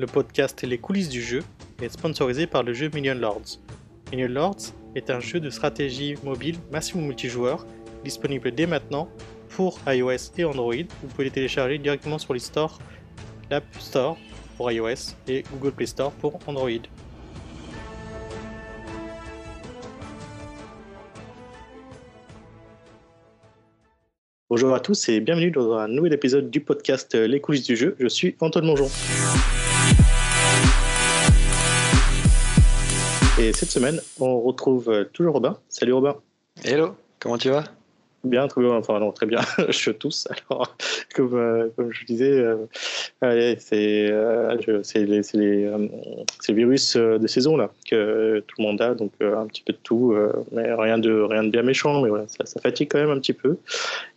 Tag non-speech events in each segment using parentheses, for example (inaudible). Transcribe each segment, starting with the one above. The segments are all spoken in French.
le podcast Les coulisses du jeu, est sponsorisé par le jeu Million Lords. Million Lords est un jeu de stratégie mobile maximum multijoueur, disponible dès maintenant pour iOS et Android. Vous pouvez les télécharger directement sur les stores, l'App Store pour iOS et Google Play Store pour Android. Bonjour à tous et bienvenue dans un nouvel épisode du podcast Les coulisses du jeu. Je suis Antoine Mongeon. Et cette semaine, on retrouve toujours Robin. Salut Robin. Hello, comment tu vas? Bien, très bien, enfin non, très bien, (laughs) je tous. Alors, comme, euh, comme je disais, euh, c'est euh, les, les, euh, virus de saison là que tout le monde a, donc un petit peu de tout, mais rien de, rien de bien méchant, mais voilà, ça, ça fatigue quand même un petit peu.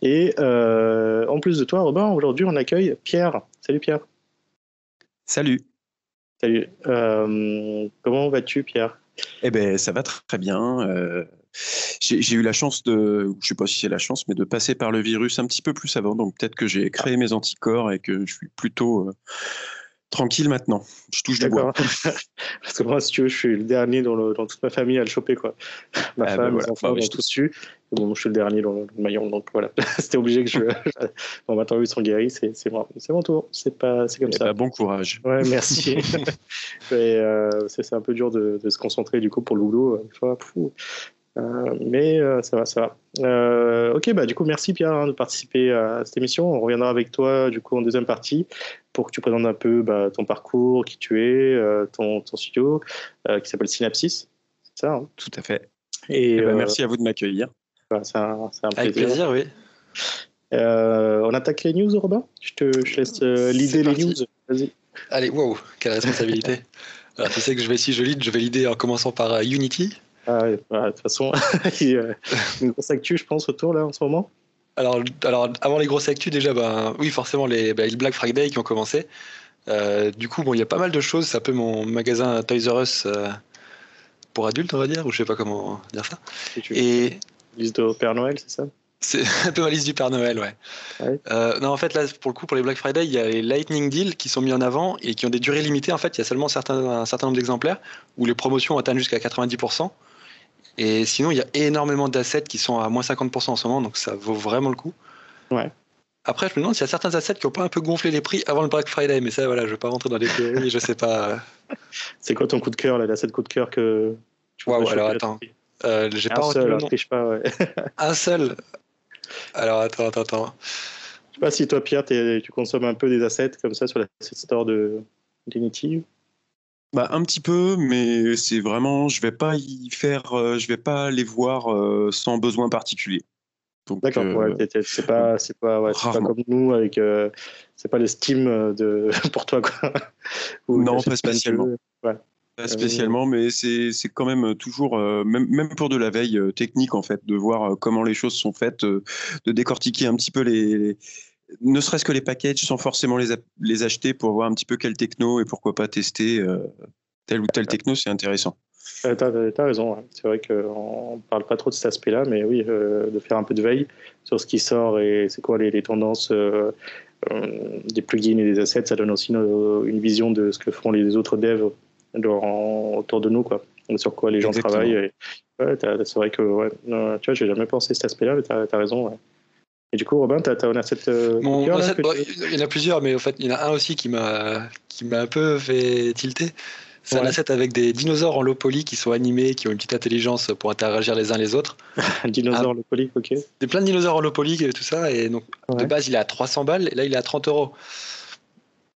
Et en plus de toi, Robin, aujourd'hui on accueille Pierre. Salut Pierre. Salut. Salut. comment vas-tu, Pierre? Eh ben, ça va très bien. Euh, j'ai eu la chance de, je sais pas si c'est la chance, mais de passer par le virus un petit peu plus avant. Donc peut-être que j'ai créé mes anticorps et que je suis plutôt euh, tranquille maintenant. Je touche du bois. (laughs) Parce que moi, si tu veux, je suis le dernier dans, le, dans toute ma famille à le choper. Quoi. Ma ah, femme, bah mes enfants bah, ont tous su. Bon, je suis le dernier dans le, maillon, donc voilà. (laughs) C'était obligé que je. (laughs) bon, maintenant, ils sont guéris, c'est bon, mon tour. C'est pas, c'est comme et eh ça. Bah, bon courage. Ouais, merci. euh, c'est un peu dur de, de, se concentrer du coup pour le boulot. Une fois, euh, mais euh, ça va, ça va. Euh, ok, bah du coup, merci Pierre hein, de participer à cette émission. On reviendra avec toi du coup en deuxième partie pour que tu présentes un peu bah, ton parcours, qui tu es, ton, ton, studio qui s'appelle Synapsis. C'est ça hein? Tout à fait. Et, eh ben, merci à vous de m'accueillir. Bah, c'est un, un, plaisir. Avec plaisir, oui. on attaque les news, Robin? Je te je laisse l'idée les news. Vas-y. Allez, wow, quelle responsabilité. (laughs) Alors, tu sais que je vais, si je lead, je vais l'idée en commençant par Unity. Ah, bah, de toute façon, (laughs) il y a une grosse actu, je pense, autour là en ce moment. Alors, alors avant les grosses actus, déjà, ben, oui, forcément, les, ben, les Black Friday qui ont commencé. Euh, du coup, bon, il y a pas mal de choses. C'est un peu mon magasin Toys R Us euh, pour adultes, on va dire, ou je sais pas comment dire ça. Et liste de Père Noël, c'est ça? C'est (laughs) un peu ma liste du Père Noël, ouais. ouais. Euh, non, en fait, là, pour le coup, pour les Black Friday, il y a les Lightning Deals qui sont mis en avant et qui ont des durées limitées. En fait, il y a seulement certains, un certain nombre d'exemplaires où les promotions atteignent jusqu'à 90%. Et sinon, il y a énormément d'assets qui sont à moins 50% en ce moment, donc ça vaut vraiment le coup. Ouais. Après, je me demande s'il y a certains assets qui n'ont pas un peu gonflé les prix avant le Black Friday, mais ça, voilà, je ne vais pas rentrer dans les théories, je sais pas. (laughs) C'est quoi ton coup de cœur, l'asset coup de cœur que tu Waouh, alors attends. Euh, j'ai pas un seul, triche pas, ouais. (laughs) un seul Alors attends, attends, attends. Je sais pas si toi, Pierre, tu consommes un peu des assets comme ça sur la store de d'Unity bah, un petit peu, mais c'est vraiment, je vais pas y faire, euh, je vais pas les voir euh, sans besoin particulier. D'accord, euh, c'est pas, c'est pas, ouais, pas, comme nous avec, c'est pas le Steam de (laughs) pour toi quoi. (laughs) non, pas spécialement. Ouais. Pas spécialement, mais c'est quand même toujours, même, même pour de la veille technique en fait, de voir comment les choses sont faites, de décortiquer un petit peu les ne serait-ce que les packages sans forcément les, les, acheter pour voir un petit peu quel techno et pourquoi pas tester euh, tel ou tel techno, c'est intéressant. Euh, tu as, raison, c'est vrai qu'on ne parle pas trop de cet aspect-là, mais oui, euh, de faire un peu de veille sur ce qui sort et c'est quoi les, tendances des plugins et des assets, ça donne aussi une, vision de ce que font les autres devs autour de nous, quoi, sur quoi les gens travaillent. c'est vrai que, ouais, tu vois, j'ai jamais pensé à cet aspect-là, mais tu as, raison. Et du coup, Robin, tu as, as, un asset. Euh, il y en a plusieurs, mais en fait, il y en a un aussi qui m'a un peu fait tilter. C'est un asset avec des dinosaures en low poly qui sont animés, qui ont une petite intelligence pour interagir les uns les autres. (laughs) un dinosaure en low poly, ok. Des plein de dinosaures en low poly et tout ça. Et donc, de base, il est à 300 balles et là, il est à 30 euros.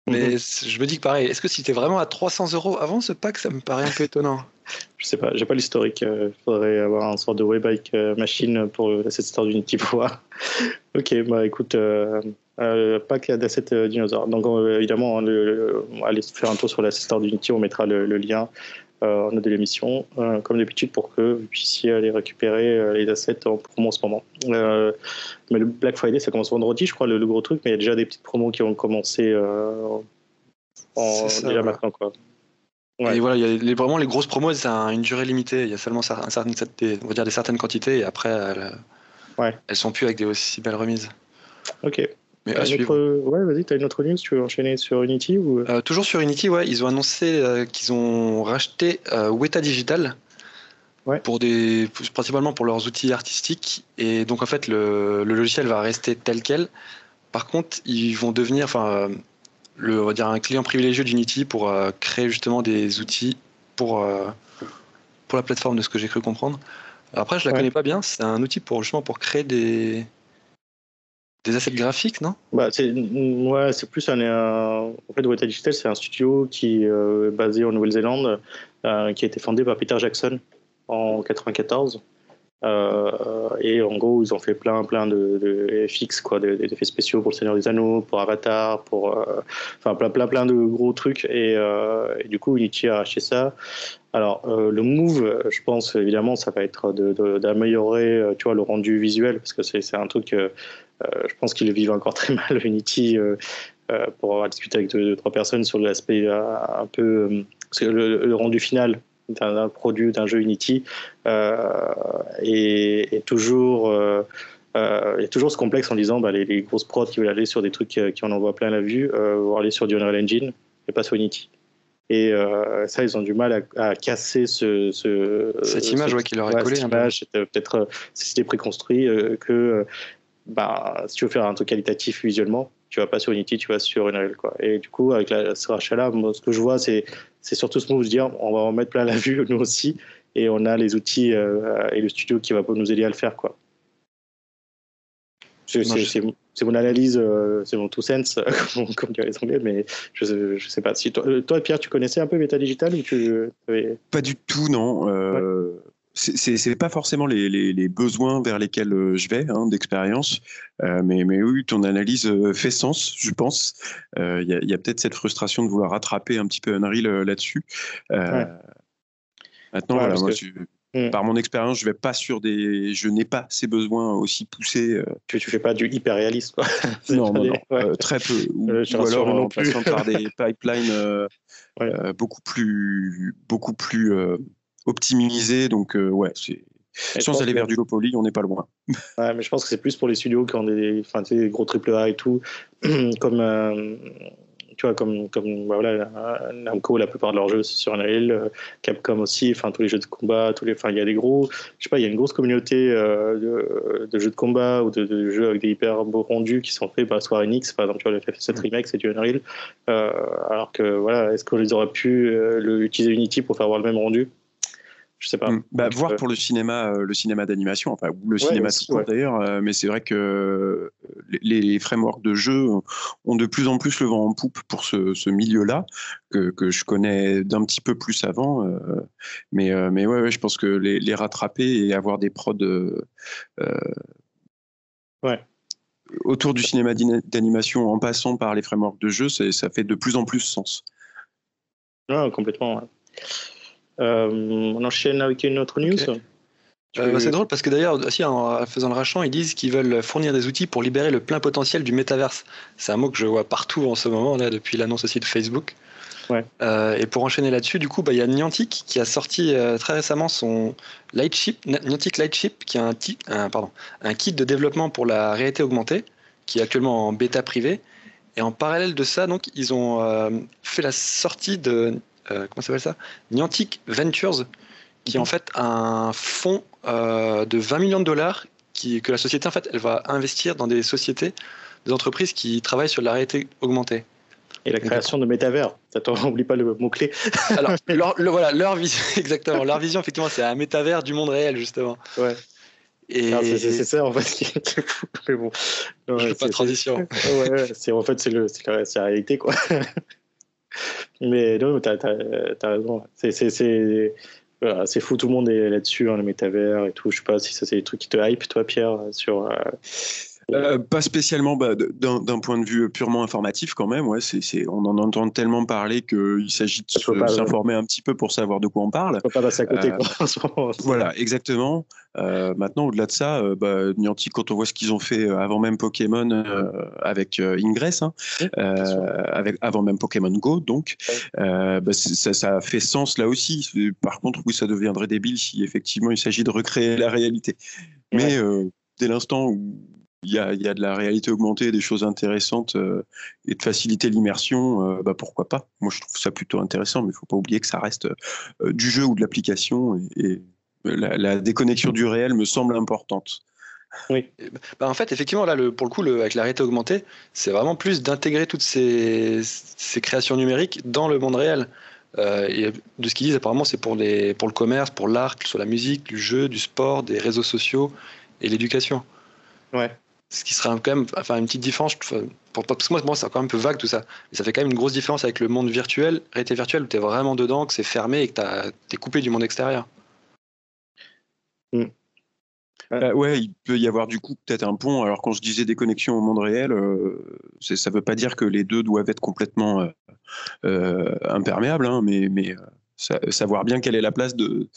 Mais mhm. je me dis que pareil, est-ce que si tu vraiment à 300 euros avant ce pack, ça me paraît un peu étonnant Je sais pas, j'ai pas l'historique. Il euh, faudrait avoir un sort de webike euh, machine pour cette histoire d'Unity pour voir. ok, bah écoute, euh, euh pack d'asset dinosaures. Donc évidemment, le, allez faire un tour sur l'asset store d'Unity, on mettra le, lien en note de l'émission, comme d'habitude, pour que vous puissiez aller récupérer les assets en promo en ce moment. mais le Black Friday, ça commence vendredi, je crois, le, gros truc, mais il y a déjà des petites promos qui ont commencé en, déjà maintenant. Quoi. Et voilà, il y a les, vraiment les grosses promos, c'est une durée limitée. Il y a seulement un certain, des, on va dire des certaines quantités et après, elles, ouais. elles sont plus avec des aussi belles remises. Ok. Mais à suivre. Ouais, vas-y, tu as une autre news, tu veux enchaîner sur Unity ou... Toujours sur Unity, ouais, ils ont annoncé qu'ils ont racheté Weta Digital. Ouais. Pour des, principalement pour leurs outils artistiques. Et donc, en fait, le, le logiciel va rester tel quel. Par contre, ils vont devenir, enfin, le, on va dire un client privilégié d'Unity pour créer justement des outils pour, pour la plateforme, de ce que j'ai cru comprendre. Après, je la connais pas bien. C'est un outil pour justement pour créer des des assets graphiques, non? Bah, c'est ouais, c'est plus un, en fait Weta Digital, c'est un studio qui euh, est basé en Nouvelle-Zélande, euh, qui a été fondé par Peter Jackson en 94. Euh, et en gros, ils ont fait plein, plein de, de FX, quoi, d'effets spéciaux pour le Seigneur des Anneaux, pour Avatar, pour, enfin, plein, plein, plein de gros trucs. Et, et du coup, Unity a acheté ça. Alors, euh, le move, je pense évidemment, ça va être d'améliorer, euh, tu vois, le rendu visuel, parce que c'est un truc, euh, je pense qu'ils vivent encore très mal Unity pour avoir discuté avec deux, trois personnes sur l'aspect un peu, que le, rendu final d'un produit, d'un jeu Unity est, toujours il y a toujours ce complexe en disant bah, les, grosses prods qui veulent aller sur des trucs qui en envoient plein la vue vont aller sur du Unreal Engine et pas sur Unity. Et euh, ça, ils ont du mal à, casser ce, cette image ouais, qui leur est collée. peut-être euh, c'était préconstruit euh, que bah, si tu veux faire un truc qualitatif visuellement, tu vas pas sur Unity, tu vas sur Unreal. Quoi. Et du coup, avec la, ce rachat-là, ce que je vois, c'est surtout ce move de dire on va en mettre plein la vue, nous aussi, et on a les outils et le studio qui va nous aider à le faire. Quoi. C'est mon analyse, euh, c'est mon tout sense, (laughs) comme, comme diraient les Anglais, mais je ne sais pas. Si toi, toi, Pierre, tu connaissais un peu Meta Digital ou tu Pas du tout, non. Euh, C'est pas forcément les, les, les, besoins vers lesquels euh, je vais hein, d'expérience, euh, mais, mais oui, ton analyse euh, fait sens, je pense. Il y a, y a peut-être cette frustration de vouloir rattraper un petit peu Unreal là-dessus. Maintenant, voilà, moi, je, Mm. Par mon expérience, je vais pas sur des, je n'ai pas ces besoins aussi poussés. Tu, tu fais pas du hyper réaliste, quoi. (laughs) non, non, très peu. (laughs) Ou, euh, alors en passant par des (laughs) pipelines beaucoup plus, beaucoup plus optimisés. Donc ouais, c'est. Sans aller vers du low poly, on n'est pas loin. (laughs) Ouais, mais je pense que c'est plus pour les studios qui ont des, enfin, des gros AAA et tout, (clears throat) comme tu vois, comme, comme bah voilà, Namco, la plupart de leurs jeux, c'est sur Unreal, euh, Capcom aussi, enfin, tous les jeux de combat, tous les, enfin, il y a des gros, je sais pas, il y a une grosse communauté euh, de, jeux de combat ou de, jeux avec des hyper beaux rendus qui sont faits par Square Enix, par exemple, tu vois, le FF7 Remake, c'est du Unreal, euh, alors que, voilà, est-ce qu'on les aurait pu utiliser Unity pour faire avoir le même rendu? Je sais pas. Mm. Bah, voir pour le cinéma, euh, le cinéma d'animation, enfin ou le cinéma tout d'ailleurs, euh, mais c'est vrai que euh, les, frameworks de jeu ont de plus en plus le vent en poupe pour ce, milieu-là que, que, je connais d'un petit peu plus avant, mais mais ouais, je pense que les, rattraper et avoir des prods ouais. autour du cinéma d'animation en passant par les frameworks de jeu, ça fait de plus en plus sens. Ouais, complètement. Euh, on enchaîne avec une autre news. Euh, bah, c'est drôle parce que d'ailleurs, en faisant le rachat, ils disent qu'ils veulent fournir des outils pour libérer le plein potentiel du métaverse. C'est un mot que je vois partout en ce moment, là, depuis l'annonce aussi de Facebook. Euh, et pour enchaîner là-dessus, du coup, bah, il y a Niantic qui a sorti très récemment son Lightship, Niantic Lightship, qui est un, un, pardon, un kit de développement pour la réalité augmentée, qui est actuellement en bêta privée. Et en parallèle de ça, donc, ils ont fait la sortie de euh, comment s'appelle ça? Niantic Ventures, qui est en mhm. fait un fonds euh, de 20 millions de dollars qui, que la société en fait elle va investir dans des sociétés, des entreprises qui travaillent sur la réalité augmentée. Et la création de métavers, n'oublie (laughs) pas le mot-clé. (laughs) Alors, (laughs) leur, voilà, leur vision, exactement. Leur vision, effectivement, c'est un métavers du monde réel, justement. Ouais. Et... C'est ça, en fait, qui est fou. Mais bon. Je fais pas de transition. ouais, c'est en fait, c'est la, la réalité, quoi. Mais non, tu as, raison. C'est fou, tout le monde est là-dessus, hein, le métavers et tout. Je sais pas si ça c'est des trucs qui te hype, toi, Pierre, sur. Euh, euh, pas spécialement bah, d'un point de vue purement informatif quand même. Ouais, c'est on en entend tellement parler qu'il s'agit de s'informer un petit peu pour savoir de quoi on parle. Faut pas passer à côté. Euh, (laughs) voilà, exactement. Euh, maintenant, au-delà de ça, bah, Niantic, quand on voit ce qu'ils ont fait avant même Pokémon avec Ingress, hein, avec, avant même Pokémon Go, donc bah, ça, ça, fait sens là aussi. Par contre, oui, ça deviendrait débile si effectivement il s'agit de recréer la réalité. Mais dès l'instant où il y a, y a, de la réalité augmentée, des choses intéressantes et de faciliter l'immersion, bah pourquoi pas Moi, je trouve ça plutôt intéressant, mais il faut pas oublier que ça reste du jeu ou de l'application et, la, déconnexion du réel me semble importante. Oui. Bah, en fait, effectivement, là, le, pour le coup, le, avec la réalité augmentée, c'est vraiment plus d'intégrer toutes ces, ces, créations numériques dans le monde réel. Euh, et de ce qu'ils disent, apparemment, c'est pour, les, pour le commerce, pour l'art, sur la musique, du jeu, du sport, des réseaux sociaux et l'éducation. Ouais. Ce qui serait quand même, enfin, une petite différence. Pour, parce que moi, moi c'est quand même un peu vague tout ça. Mais ça fait quand même une grosse différence avec le monde virtuel, réalité virtuelle, où tu es vraiment dedans, que c'est fermé et que tu es coupé du monde extérieur. Mm. Euh, ouais, il peut y avoir du coup peut-être un pont. Alors quand je disais des connexions au monde réel, euh, ça ne veut pas dire que les deux doivent être complètement euh, euh imperméables, hein, mais, mais savoir bien quelle est la place de,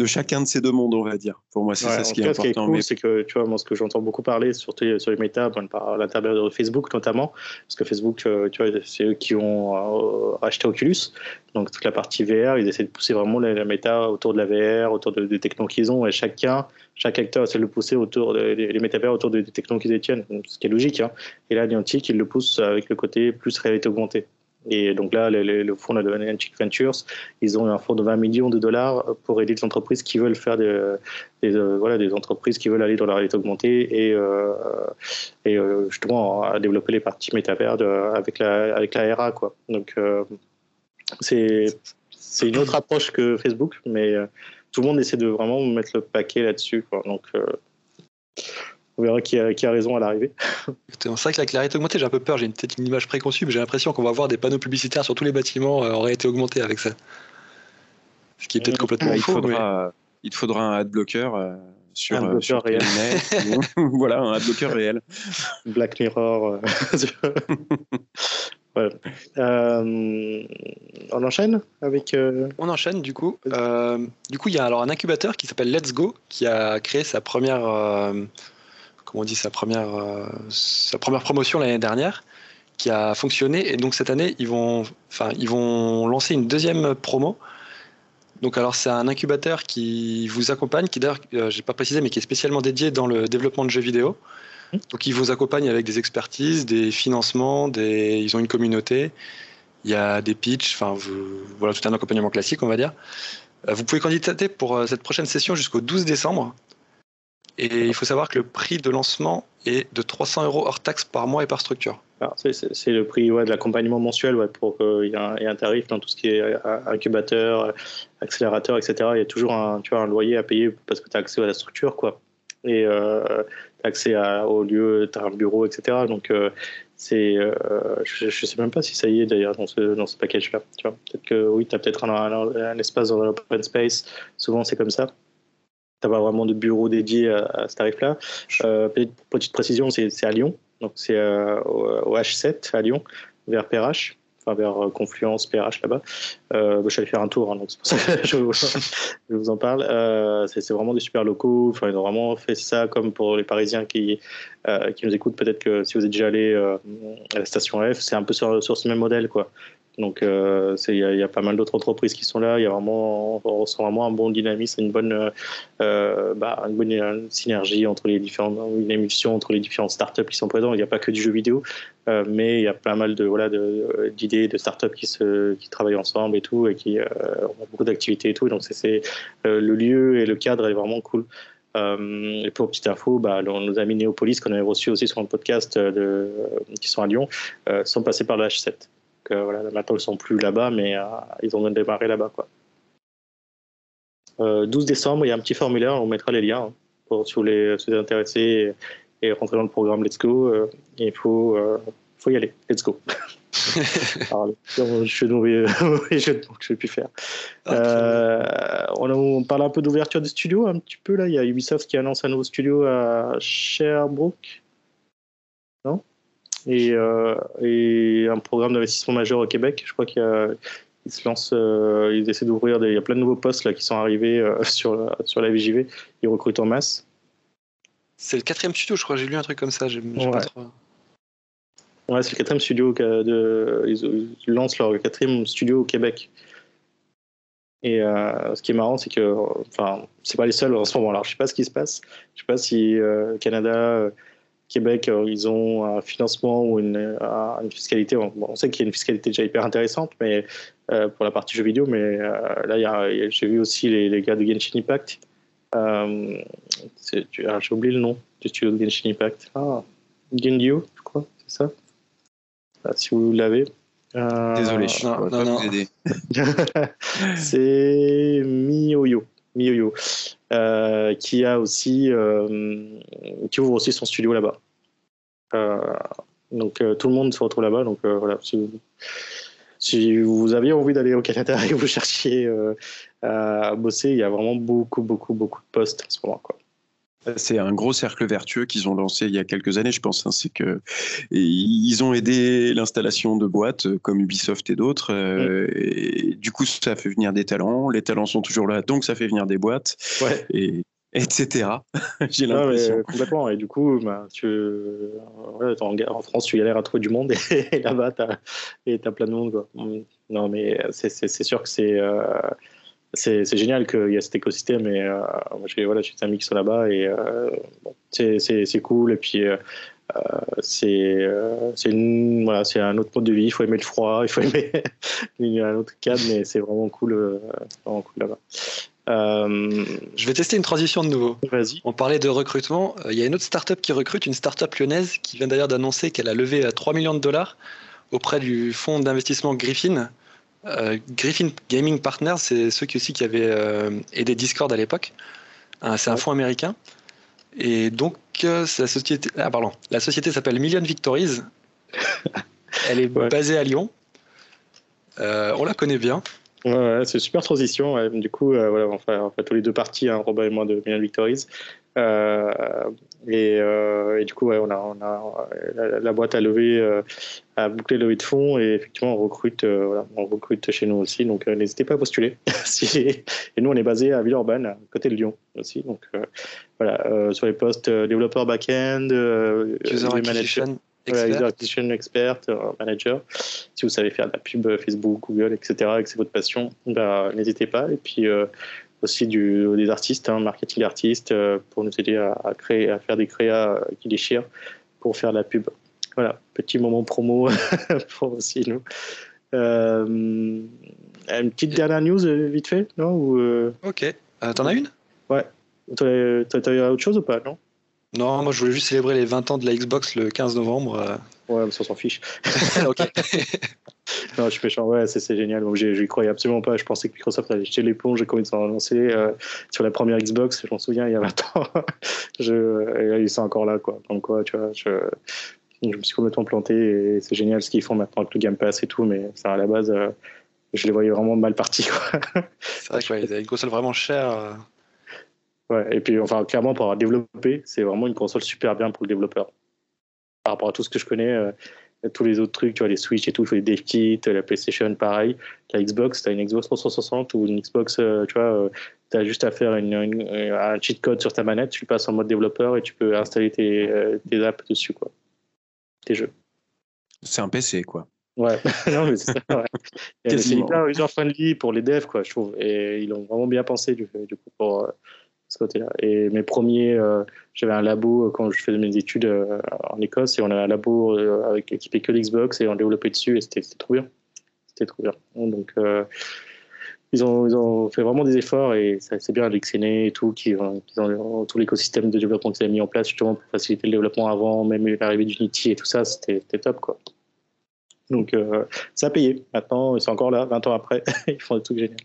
de chacun de ces deux mondes, on va dire. Pour moi, c'est ça ce qui est important. Ce qui est cool, c'est que, tu vois, moi, ce que j'entends beaucoup parler, surtout sur les méta, par l'intermédiaire de Facebook notamment, parce que Facebook, euh, tu vois, c'est eux qui ont euh, acheté Oculus, donc toute la partie VR, ils essaient de pousser vraiment la, méta autour de la VR, autour des technos qu'ils ont, et chacun, chaque acteur essaie de le pousser autour des les métavers autour des technos qu'ils détiennent, ce qui est logique. Hein. Et là, Niantic, il le pousse avec le côté plus réalité augmentée. Et donc là, le, fonds de Niantic Ventures, ils ont un fonds de 20 millions de dollars pour aider les entreprises qui veulent faire des, euh, voilà, des entreprises qui veulent aller dans la réalité augmentée et, euh, euh, justement à développer les parties métavers avec, la, avec la RA. Quoi. Donc c'est une autre approche que Facebook, mais tout le monde essaie de vraiment mettre le paquet là-dessus. Donc on verra qui a, qui a raison à l'arrivée. (laughs) C'est vrai que la réalité augmentée, j'ai un peu peur. J'ai peut-être une image préconçue, mais j'ai l'impression qu'on va avoir des panneaux publicitaires sur tous les bâtiments euh, en réalité augmentée avec ça. Ce qui est peut-être complètement il faux. Faudra, Il te faudra un adblocker. Euh, sur, un euh, sur réel. (laughs) voilà, un adblocker réel. (laughs) Black Mirror. on enchaîne avec. On enchaîne du coup. du coup, il y a alors un incubateur qui s'appelle Let's Go qui a créé sa première on dit, sa première, euh, sa première promotion l'année dernière, qui a fonctionné. Et donc cette année, ils vont, enfin, ils vont lancer une deuxième promo. Donc alors c'est un incubateur qui vous accompagne, qui d'ailleurs, euh, j'ai pas précisé, mais qui est spécialement dédié dans le développement de jeux vidéo. Mmh. Donc ils vous accompagnent avec des expertises, des financements, des... ils ont une communauté, il y a des pitchs, enfin voilà tout un accompagnement classique on va dire. Euh, vous pouvez candidater pour cette prochaine session jusqu'au 12 décembre. Et il faut savoir que le prix de lancement est de 300 euros hors taxe par mois et par structure. C'est le prix ouais, de l'accompagnement mensuel ouais, pour qu'il y, ait un tarif dans tout ce qui est euh, incubateur, accélérateur, etc. Il y a toujours un, loyer à payer parce que tu as accès à la structure. Quoi. Et euh, accès au lieu, tu as un bureau, etc. Donc, euh, euh, je ne sais même pas si ça y est d'ailleurs dans ce, dans ce package-là. Peut-être que oui, tu as peut-être un, un, espace dans l'open space. Souvent, c'est comme ça tu pas vraiment de bureau dédié à, ce tarif-là. Euh, petite précision, c'est à Lyon, donc c'est euh, au, H7 à Lyon, vers PRH, enfin vers euh, Confluence, PRH là-bas. Euh, je suis allé faire un tour, hein, donc c'est pour ça que (laughs) je, vous en parle. Euh, c'est vraiment des super locaux. Enfin, ils ont vraiment fait ça comme pour les Parisiens qui, qui nous écoutent. Peut-être que si vous êtes déjà allé à la station F, c'est un peu sur, sur ce même modèle, quoi. Donc, euh, il y, a pas mal d'autres entreprises qui sont là. Il y a vraiment, on ressent vraiment un bon dynamisme, une bonne, euh, bah, une bonne euh, synergie entre les différentes, une émulsion entre les différentes startups qui sont présentes. Il n'y a pas que du jeu vidéo, mais il y a pas mal de voilà d'idées de, startups qui se, qui travaillent ensemble et tout, et qui ont beaucoup d'activités et tout. Donc, c'est le lieu et le cadre est vraiment cool. et pour petite info, bah, nos amis Néopolis qu'on avait reçus aussi sur le podcast qui sont à Lyon sont passés par le H7 voilà, maintenant ils sont plus là-bas, mais euh, ils ont démarré là-bas. Quoi. 12 euh, décembre, il y a un petit formulaire, on mettra les liens hein, pour si vous voulez vous intéresser et, rentrer dans le programme Let's Go. Euh, il faut, faut y aller. Let's go. (laughs) Alors, je suis mauvais jeu que je vais plus faire. on, on, parle un peu d'ouverture de studio un petit peu là. Il y a Ubisoft qui annonce un nouveau studio à Sherbrooke. Et, euh, et un programme d'investissement majeur au Québec. Je crois qu'il se lancent, euh, ils essaient d'ouvrir, il y a plein de nouveaux postes là qui sont arrivés euh, (laughs) sur, la, sur la VJV. Ils recrutent en masse. C'est le quatrième studio, je crois. J'ai lu un truc comme ça. Ouais. Pas trop... ouais, c'est le quatrième studio. De, ils, lancent leur quatrième studio au Québec. Et ce qui est marrant, c'est que, enfin, c'est pas les seuls en ce moment. Alors, je sais pas ce qui se passe. Je sais pas si Canada Québec, ils ont un financement ou une, fiscalité. on sait qu'il y a une fiscalité déjà hyper intéressante, mais pour la partie jeux vidéo. Mais là, j'ai vu aussi les, gars de Genshin Impact. Ah, j'ai oublié le nom du studio de Genshin Impact. Ah, Gendio, je crois, c'est ça. Ah, si vous l'avez. Euh, Désolé, je ne peux pas vous aider. (laughs) c'est Miyoyo. Miyoyo. Euh, qui a aussi euh, qui ouvre aussi son studio là-bas. donc tout le monde se retrouve là-bas. Donc voilà, si, vous aviez envie d'aller au Canada (laughs) et vous cherchiez à bosser, il y a vraiment beaucoup, beaucoup, beaucoup de postes en ce moment. Quoi. C'est un gros cercle vertueux qu'ils ont lancé il y a quelques années, je pense. Hein. C'est que ils ont aidé l'installation de boîtes euh, comme Ubisoft et d'autres. Euh, mm. Et du coup, ça fait venir des talents. Les talents sont toujours là, donc ça fait venir des boîtes. Ouais. Et, etc. (laughs) J'ai l'impression. complètement. Et du coup, bah, tu, en, France, tu galères à trouver du monde (laughs) et, là-bas, tu as, plein de monde. Quoi. Non, mais c'est sûr que c'est. Euh, c'est génial qu'il y ait cet écosystème et euh, j'ai voilà, amis qui sont là-bas et euh, bon, c'est cool et puis euh, c'est voilà, un autre mode de vie, il faut aimer le froid, il faut (laughs) aimer un autre cadre mais c'est vraiment cool, vraiment cool là-bas. Je vais tester une transition de nouveau. Vas-y. On parlait de recrutement. Il y a une autre startup qui recrute, une startup lyonnaise qui vient d'ailleurs d'annoncer qu'elle a levé 3 millions de dollars auprès du fonds d'investissement Griffin euh, Griffin Gaming Partners, c'est ceux qui aussi qui avaient euh, aidé Discord à l'époque. Euh, c'est un fonds américain. Et donc, la société, ah, pardon, la société s'appelle Million Victories. (laughs) Elle est basée à Lyon. on la connaît bien. Ouais, c'est une super transition. Du coup, voilà, on fait, tous les deux parties, hein, Robin et moi, de Million Victories. Euh, euh, et, du coup, on a, on a la, boîte à lever, euh, à boucler le levée de fonds et effectivement, on recrute, voilà, on recrute chez nous aussi. Donc, n'hésitez pas à postuler. (laughs) et nous, on est basé à Villeurbanne, à côté de Lyon aussi. Donc, voilà, sur les postes développeur back-end, user acquisition. Expert. acquisition expert, manager. Si vous savez faire de la pub Facebook, Google, etc., et que c'est votre passion, bah, n'hésitez pas. Et puis, aussi du, des artistes, hein, marketing artistes, euh, pour nous aider à, créer, à faire des créas euh, qui déchirent pour faire de la pub. Voilà, petit moment promo (laughs) pour aussi nous. Euh, une petite dernière news vite fait, non Ou, Ok. T'en as une? Ouais. T'as eu autre chose ou pas, non? Non, moi je voulais juste célébrer les 20 ans de la Xbox le 15 novembre. Ouais, mais ça s'en fiche. (laughs) ok. (laughs) (laughs) non, je suis méchant. Ouais, c'est génial. Donc, j'y croyais absolument pas. Je pensais que Microsoft allait jeter l'éponge quand ils ont annoncé euh, sur la première Xbox. Je m'en souviens, il y a 20 ans. (laughs) je, ils sont encore là, quoi. Donc, quoi, tu vois, je, je me suis complètement planté et c'est génial ce qu'ils font maintenant avec le Game Pass et tout. Mais ça, à la base, euh, je les voyais vraiment mal partis, C'est vrai qu'ils avaient une console vraiment chère. Euh. Ouais, et puis, enfin, clairement, pour avoir développé, c'est vraiment une console super bien pour le développeur. Par rapport à tout ce que je connais, tous les autres trucs, tu vois, les Switch et tout, les dev kits, la PlayStation, pareil. La Xbox, tu as une Xbox 360 ou une Xbox, euh, tu vois, euh, tu as juste à faire une, un cheat code sur ta manette, tu le passes en mode développeur et tu peux installer tes, euh, tes apps dessus, quoi. Tes jeux. C'est un PC, quoi. Ouais, (laughs) non, mais c'est ça, ouais. (laughs) C'est hyper user-friendly pour les devs, quoi, je trouve. Et ils ont vraiment bien pensé, du, du coup, pour Et mes premiers, euh, j'avais un labo euh, quand je faisais mes études euh, en Écosse et on avait un labo avec équipé que l'Xbox et on développait dessus et c'était trop bien. C'était trop bien. Donc, ils ont, ils ont, fait vraiment des efforts et c'est bien avec et tout, qui ont tout l'écosystème de développement qu'ils avaient mis en place justement pour faciliter le développement avant, même l'arrivée d'Unity et tout ça, c'était top quoi. Donc, euh, ça a payé. Maintenant, c'est encore là, 20 ans après. (laughs) Ils font des trucs géniaux.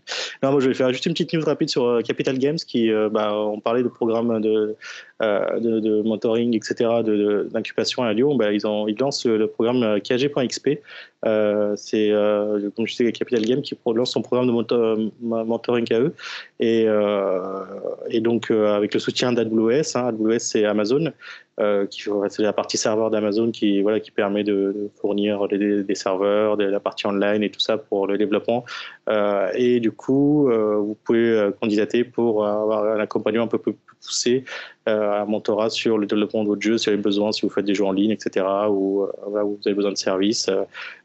Non, moi, je vais faire juste une petite news rapide sur euh, Capital Games, qui, euh, bah, on parlait de programme de, de, de mentoring, etc., d'incupation à Lyon. Bah, ils, ont, ils lancent le programme KG.xp. c'est, comme je sais, Capital Games qui lance son programme de mentoring à eux. Et, et donc, avec le soutien d'AWS, hein, AWS, c'est Amazon. Euh, qui c'est la partie serveur d'Amazon qui voilà qui permet de, fournir des, serveurs, de la partie online et tout ça pour le développement. Euh, et du coup, euh, vous pouvez candidater pour avoir un accompagnement un peu plus poussé, un mentorat sur le développement de votre jeu, si vous avez besoin, si vous faites des jeux en ligne, etc. Ou vous avez besoin de services.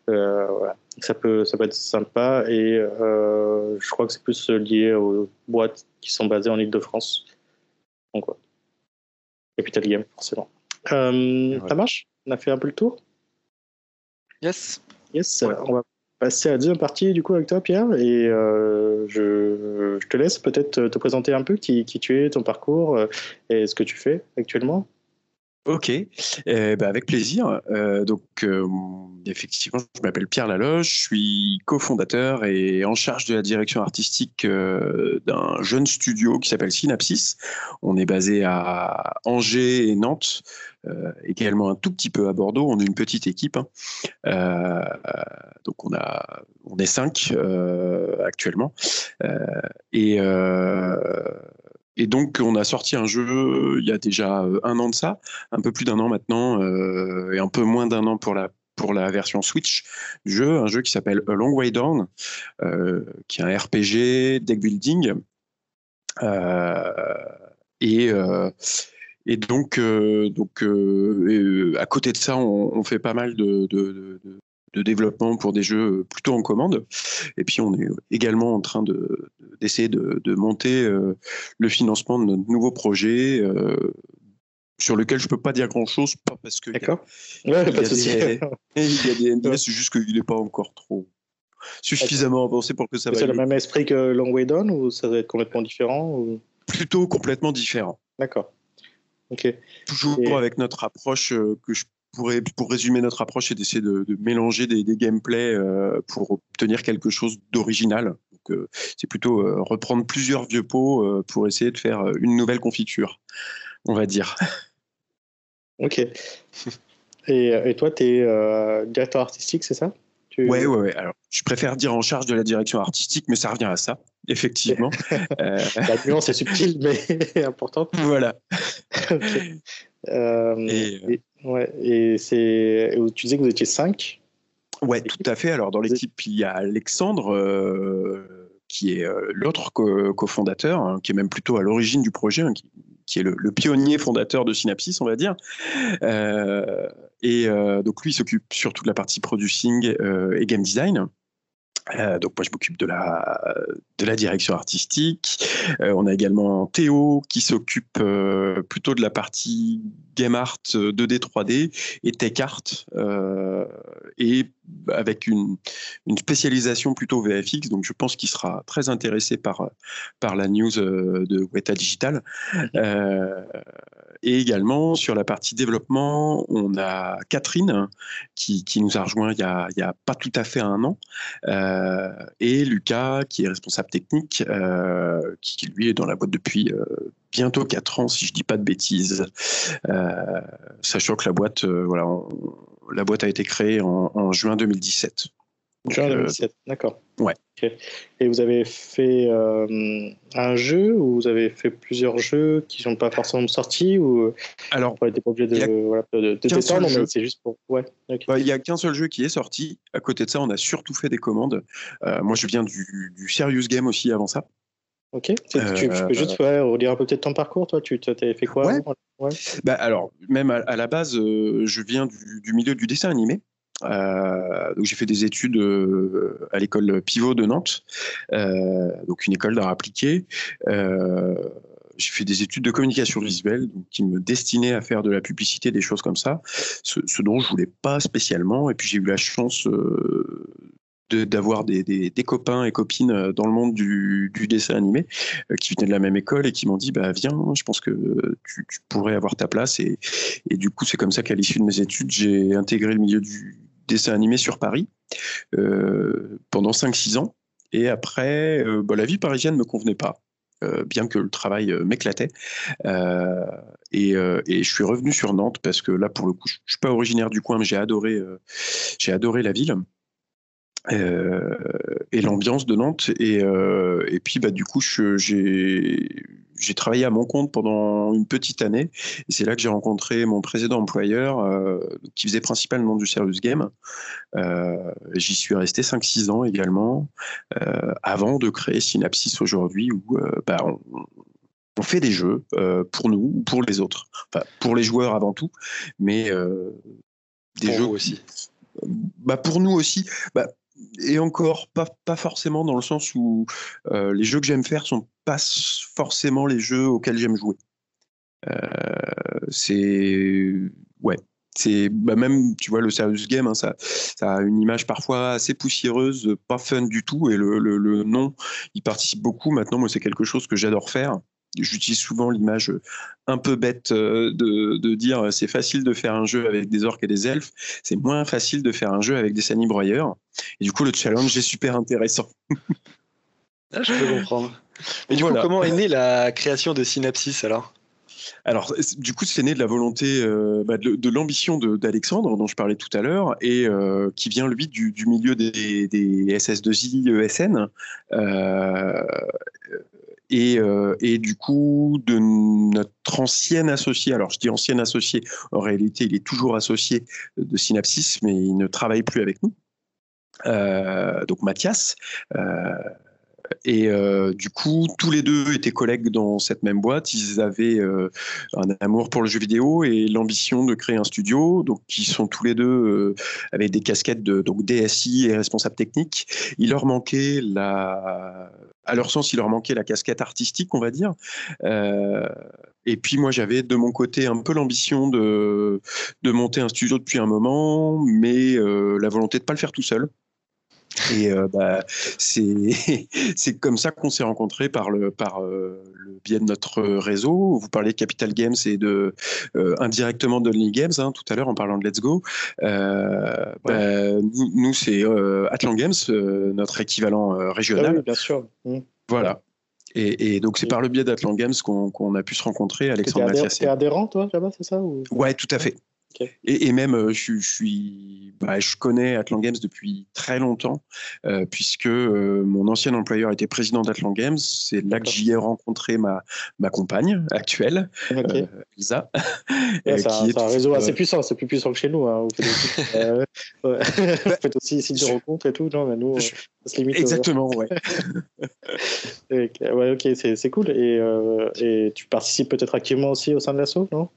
Voilà. Ça peut ça peut être sympa et je crois que c'est plus lié aux boîtes qui sont basées en Ile-de-France. Donc, voilà. Capital Game, forcément. Ça marche On a fait un peu le tour? Yes. Yes, on va passer à la deuxième partie du coup avec toi Pierre et je, je, te laisse peut-être te présenter un peu qui, qui, tu es, ton parcours et ce que tu fais actuellement. Ok, eh ben avec plaisir. Euh, donc, euh, effectivement, je m'appelle Pierre Laloche, je suis cofondateur et en charge de la direction artistique euh, d'un jeune studio qui s'appelle Synapsis. On est basé à Angers et Nantes, également un tout petit peu à Bordeaux. On est une petite équipe. Hein. donc, on, a, on est cinq actuellement. et et donc, on a sorti un jeu euh, il y a déjà euh, un an de ça, un peu plus d'un an maintenant, euh, et un peu moins d'un an pour la pour la version Switch du jeu, un jeu qui s'appelle A Long Way Down, qui est un RPG deck building. et et donc, donc à côté de ça, on, fait pas mal de, de développement pour des jeux plutôt en commande. Et puis on est également en train d'essayer de, monter euh, le financement de notre nouveau projet. Euh, sur lequel je peux pas dire grand chose, pas parce que D'accord. Il, ouais, y a des NDS, c'est juste qu'il n'est pas encore trop suffisamment avancé pour que ça. C'est le même esprit que Long Way Down ou ça va être complètement différent ou... Plutôt complètement différent. D'accord. Toujours avec notre approche euh, que je pour, pour résumer notre approche, c'est d'essayer de, mélanger des, des gameplays euh, pour obtenir quelque chose d'original. Euh, c'est plutôt reprendre plusieurs vieux pots pour essayer de faire une nouvelle confiture, on va dire. (laughs) Ok. Et, et toi, tu es directeur artistique, c'est ça? Tu... Ouais, ouais, ouais. Alors, je préfère dire en charge de la direction artistique, mais ça revient à ça, effectivement. (laughs) La nuance est subtile, mais (laughs) importante. Voilà. (laughs) et, Ouais, et c'est. Tu disais que vous étiez cinq Ouais, tout à fait. Alors, dans l'équipe, il y a Alexandre, euh, qui est euh, l'autre cofondateur, hein, qui est même plutôt à l'origine du projet, hein, qui, est le, pionnier fondateur de Synapsis, on va dire. Euh, et donc, lui, il s'occupe surtout de la partie producing et game design. Euh, donc moi je m'occupe de la de la direction artistique. Euh, on a également Théo qui s'occupe euh, plutôt de la partie game art 2D 3D et tech art et avec une, une spécialisation plutôt VFX. Donc je pense qu'il sera très intéressé par par la news de Weta Digital. Et également sur la partie développement, on a Catherine qui, qui nous a rejoint il y a, il y a pas tout à fait un an. Euh, et Lucas, qui est responsable technique, euh, qui lui est dans la boîte depuis euh, bientôt 4 ans, si je dis pas de bêtises. sachant que la boîte, voilà, la boîte a été créée en, juin 2017. Juin 2017, d'accord. Ouais. Et vous avez fait un jeu ou vous avez fait plusieurs jeux qui ne sont pas forcément sortis ou alors pas obligé de, de, mais c'est juste pour ouais. Bah, il n'y a qu'un seul jeu qui est sorti. À côté de ça, on a surtout fait des commandes. Euh, moi, je viens du, du, Serious Game aussi avant ça. Ok. Tu peux juste euh, redire un peu peut-être ton parcours, toi. Tu avais fait quoi ouais. Bah, alors, même à, la base, euh, je viens du, du, milieu du dessin animé. Euh, donc j'ai fait des études euh, à l'école Pivot de Nantes, euh, donc une école d'art appliqué. j'ai fait des études de communication visuelle donc, qui me destinaient à faire de la publicité, des choses comme ça, ce, dont je voulais pas spécialement. Et puis j'ai eu la chance d'avoir des, copains et copines dans le monde du, dessin animé qui venaient de la même école et qui m'ont dit bah viens je pense que tu, pourrais avoir ta place et du coup c'est comme ça qu'à l'issue de mes études j'ai intégré le milieu du, dessin animé sur Paris euh, pendant 5-6 ans. Et après, euh, bah, la vie parisienne ne me convenait pas. Euh, bien que le travail m'éclatait. et, je suis revenu sur Nantes parce que là, pour le coup, je ne suis pas originaire du coin, mais j'ai adoré, j'ai adoré la ville. et l'ambiance de Nantes. Et, et puis, bah, du coup, j'ai j'ai travaillé à mon compte pendant une petite année et c'est là que j'ai rencontré mon précédent employeur euh, qui faisait principalement du serious game. Euh, j'y suis resté 5-6 ans également euh, avant de créer Synapsis aujourd'hui où bah, on, fait des jeux pour nous ou pour les autres. Enfin, pour les joueurs avant tout, mais des jeux aussi. Bah pour nous aussi. Bah, et encore pas, pas forcément dans le sens où les jeux que j'aime faire sont pas forcément les jeux auxquels j'aime jouer. c'est ouais, c'est bah même tu vois le serious game hein, ça, ça a une image parfois assez poussiéreuse pas fun du tout et le, le, le nom il participe beaucoup maintenant moi c'est quelque chose que j'adore faire j'utilise souvent l'image un peu bête de, de dire c'est facile de faire un jeu avec des orques et des elfes c'est moins facile de faire un jeu avec des sani broyeurs. Et du coup le challenge est super intéressant. (laughs) Ah, je peux comprendre. Mais du coup comment est née la création de Synapsis alors? Alors, du coup, c'est né de la volonté, euh, bah, de, l'ambition d'Alexandre, dont je parlais tout à l'heure, et euh, qui vient, lui, du, milieu des, SS2I ESN. Euh, et, du coup, de notre ancienne associé, alors je dis ancienne associé, en réalité, il est toujours associé de Synapsis, mais il ne travaille plus avec nous. donc Mathias, et euh, du coup, tous les deux étaient collègues dans cette même boîte. Ils avaient euh, un amour pour le jeu vidéo et l'ambition de créer un studio. Donc, ils sont tous les deux euh, avec des casquettes de donc DSI et responsable technique. Il leur manquait la, à leur sens, il leur manquait la casquette artistique, on va dire. et puis moi, j'avais de mon côté un peu l'ambition de, de monter un studio depuis un moment, mais la volonté de pas le faire tout seul. Et euh, bah, (laughs) c'est comme ça qu'on s'est rencontrés par le par euh, le biais de notre réseau. Vous parlez de Capital Games et de euh, indirectement de Only Games hein, tout à l'heure en parlant de Let's Go. Bah, nous, c'est Atlant Games, notre équivalent régional. Ah bien sûr. Mmh. Voilà. Et, donc c'est par le biais d'Atlant Games qu'on a pu se rencontrer, Alexandre Mathias. T'es adhérent toi là-bas, c'est ça ou... Ouais, tout à fait. Et, même, euh, je, suis, bah, je connais Atlant Games depuis très longtemps, euh, puisque euh, mon ancien employeur était président d'Atlant Games. C'est là que j'y ai rencontré ma, ma compagne actuelle, okay. Lisa. (laughs) c'est un, réseau assez puissant, c'est plus puissant que chez nous. Hein, (laughs) (laughs) vous, faites aussi, signe de rencontre et tout. Non, mais nous, se limite Exactement, ouais. ouais, ok, c'est cool. Et, et tu participes peut-être activement aussi au sein de l'assaut, non?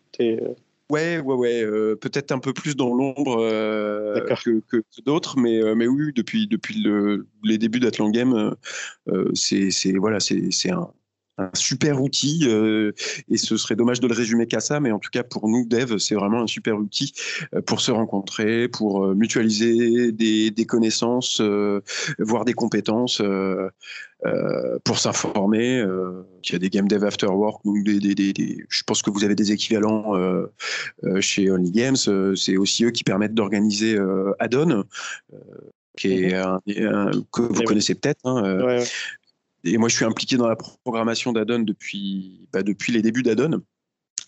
Ouais, ouais, ouais. Euh, peut-être un peu plus dans l'ombre euh, que, que, d'autres, mais, euh, mais oui, depuis, depuis le, les débuts d'Atlan Game, c'est voilà, c'est un, un super outil euh, et ce serait dommage de le résumer qu'à ça, mais en tout cas pour nous devs, c'est vraiment un super outil euh, pour se rencontrer, pour euh, mutualiser des, des connaissances, voire des compétences, pour s'informer. il y a des game dev after work, donc des, des, des, je pense que vous avez des équivalents chez Only Games. c'est aussi eux qui permettent d'organiser Addon. qui est mhm. un, que vous connaissez peut-être, hein, et moi, je suis impliqué dans la programmation d'Adon depuis, bah, depuis les débuts d'Adon.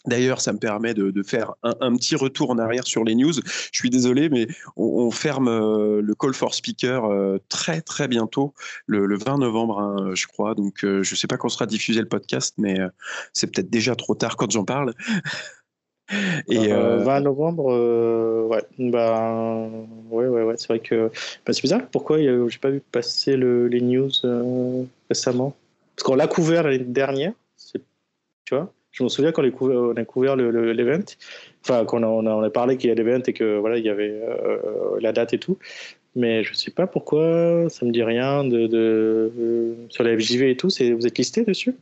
D'ailleurs, ça me permet de, faire un, petit retour en arrière sur les news. Je suis désolé, mais on, ferme euh, le Call for Speaker euh, très très bientôt, le, 20 novembre, hein, je crois. Donc, euh, je ne sais pas quand sera diffusé le podcast, mais c'est peut-être déjà trop tard quand j'en parle. Et 20 euh, novembre, euh, ouais, bah, ouais, ouais, ouais, c'est vrai que bah, c'est bizarre. Pourquoi j'ai pas vu passer le, les news euh, récemment? Parce qu'on l'a couvert l'année dernière, tu vois. Je me souviens quand on a couvert l'event, enfin quand on a, on a parlé qu'il y a l'event et que voilà il y avait la date et tout. Mais je sais pas pourquoi, ça me dit rien de, de sur la FJV et tout. Vous êtes listé dessus?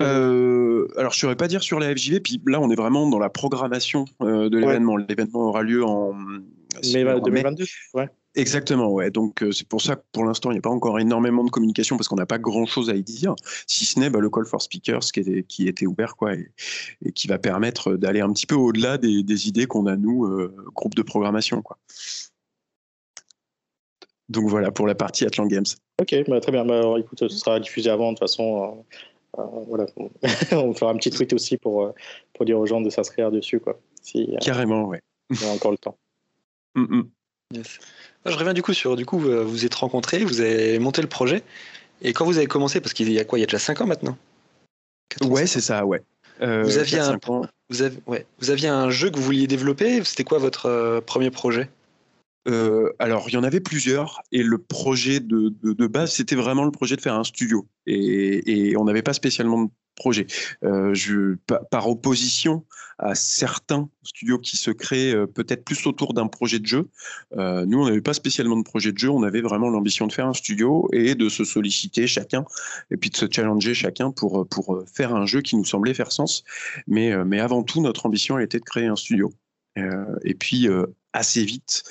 Euh, alors, je ne saurais pas dire sur la FJV, puis là, on est vraiment dans la programmation euh, de l'événement. L'événement aura lieu en mai 2022. Ouais. Exactement, ouais. Donc euh, c'est pour ça que pour l'instant il n'y a pas encore énormément de communication parce qu'on n'a pas grand chose à y dire, si ce n'est bah, le call for speakers qui était, qui était ouvert quoi et, qui va permettre d'aller un petit peu au-delà des, idées qu'on a nous, groupe de programmation quoi. Donc voilà pour la partie Atlant Games. Ok, bah, très bien. Bah, écoute, ce sera diffusé avant de toute façon euh, voilà. (laughs) on fera un petit tweet aussi pour, euh, pour dire aux gens de s'inscrire dessus. Quoi, si, euh, Carrément, ouais. Il y a encore le temps. (laughs) Mm, mm. Je reviens du coup sur, du coup, vous vous êtes rencontrés, vous avez monté le projet. Et quand vous avez commencé, parce qu'il y a quoi Il y a déjà 5 ans maintenant? Ouais, c'est ça, ouais. vous, aviez un, vous, avez, ouais, vous aviez un jeu que vous vouliez développer C'était quoi votre premier projet? Euh, alors, il y en avait plusieurs, et le projet de, base, c'était vraiment le projet de faire un studio. Et, on n'avait pas spécialement de projet. Euh, je, par opposition à certains studios qui se créent euh, peut-être plus autour d'un projet de jeu, nous, on n'avait pas spécialement de projet de jeu, on avait vraiment l'ambition de faire un studio et de se solliciter chacun, et puis de se challenger chacun pour, faire un jeu qui nous semblait faire sens. Mais, mais avant tout, notre ambition, elle était de créer un studio. et puis, assez vite.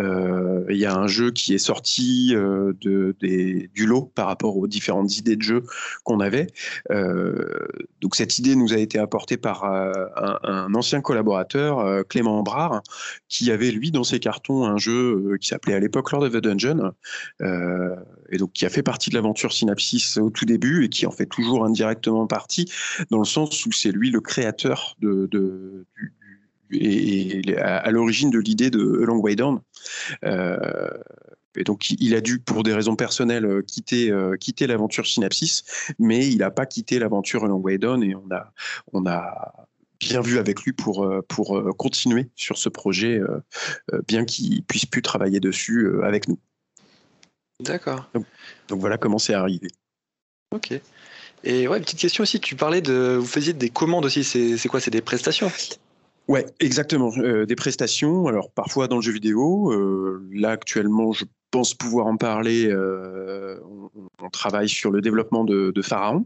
Euh, il y a un jeu qui est sorti euh, du lot par rapport aux différentes idées de jeu qu'on avait. Euh, donc cette idée nous a été apportée par un, ancien collaborateur, Clément Brard, qui avait lui dans ses cartons un jeu qui s'appelait à l'époque Lord of the Dungeon, et donc qui a fait partie de l'aventure Synapsis au tout début et qui en fait toujours indirectement partie, dans le sens où c'est lui le créateur de, de et, à, l'origine de l'idée de Long Way Down. Euh, et donc, il a dû, pour des raisons personnelles, euh, quitter, euh, quitter l'aventure Synapsis, mais il n'a pas quitté l'aventure Long Way Down et on a, on a bien vu avec lui pour, pour continuer sur ce projet, bien qu'il puisse plus travailler dessus avec nous. D'accord. Donc, voilà comment c'est arrivé. Ok. Et ouais, petite question aussi, tu parlais de. Vous faisiez des commandes aussi, c'est quoi? C'est des prestations? Ouais, exactement. Euh, des prestations, alors parfois dans le jeu vidéo. Euh, là, actuellement, je pense pouvoir en parler. Euh, on, travaille sur le développement de, Pharaon.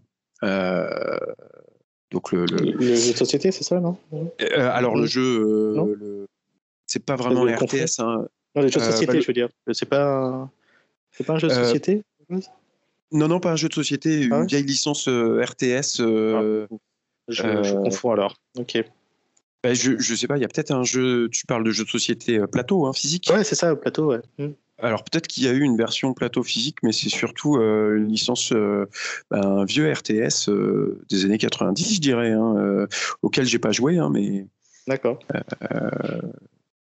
donc le, jeu de société, c'est ça, non? Alors le jeu, c'est pas vraiment un RTS. Hein. Non, le jeu de société, bah, je veux dire. C'est pas, c'est pas un jeu de société. Non, non, pas un jeu de société. Une ah vieille licence RTS. Ah, je, je confonds alors. Ok. Bah, je, ne sais pas, il y a peut-être un jeu, tu parles de jeu de société euh, plateau, hein, physique Ouais, c'est ça, plateau, ouais. Hmm. Alors peut-être qu'il y a eu une version plateau physique, mais c'est surtout euh, une licence, euh, bah, un vieux RTS des années 90, je dirais, hein, auquel j'ai pas joué, hein, mais. D'accord.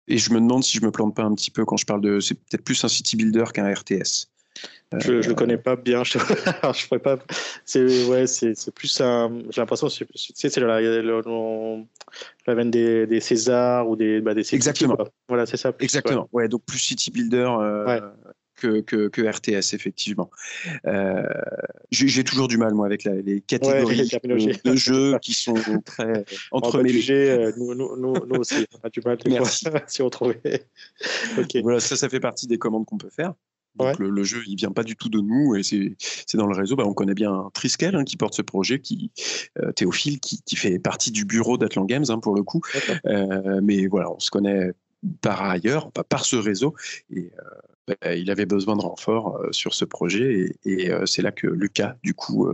et je me demande si je me plante pas un petit peu quand je parle de. C'est peut-être plus un city builder qu'un RTS. Je, ne le connais pas bien. (laughs) Je, je pourrais pas. C'est ouais, c'est plus un. J'ai l'impression, c'est c'est la, la veine des, des Césars ou des bah, des Exactement. Voilà, c'est ça. Exactement. Ouais. donc plus city builder. Euh, que, que, que, RTS, effectivement. Euh, J'ai toujours du mal, moi, avec la, les catégories de, jeux qui (laughs) sont très entremêlées. Euh, nous, nous, nous, nous, aussi, on a du mal (laughs) si on trouvait. Voilà, ça, ça fait partie des commandes qu'on peut faire. Donc le, jeu, il vient pas du tout de nous et c'est dans le réseau. Bah, on connaît bien Triskel hein, qui porte ce projet, qui euh, Théophile qui, qui, fait partie du bureau d'Atlan Games hein, pour le coup. Euh, mais voilà, on se connaît par ailleurs, par ce réseau. Et euh, bah, il avait besoin de renfort sur ce projet et, et c'est là que Lucas du coup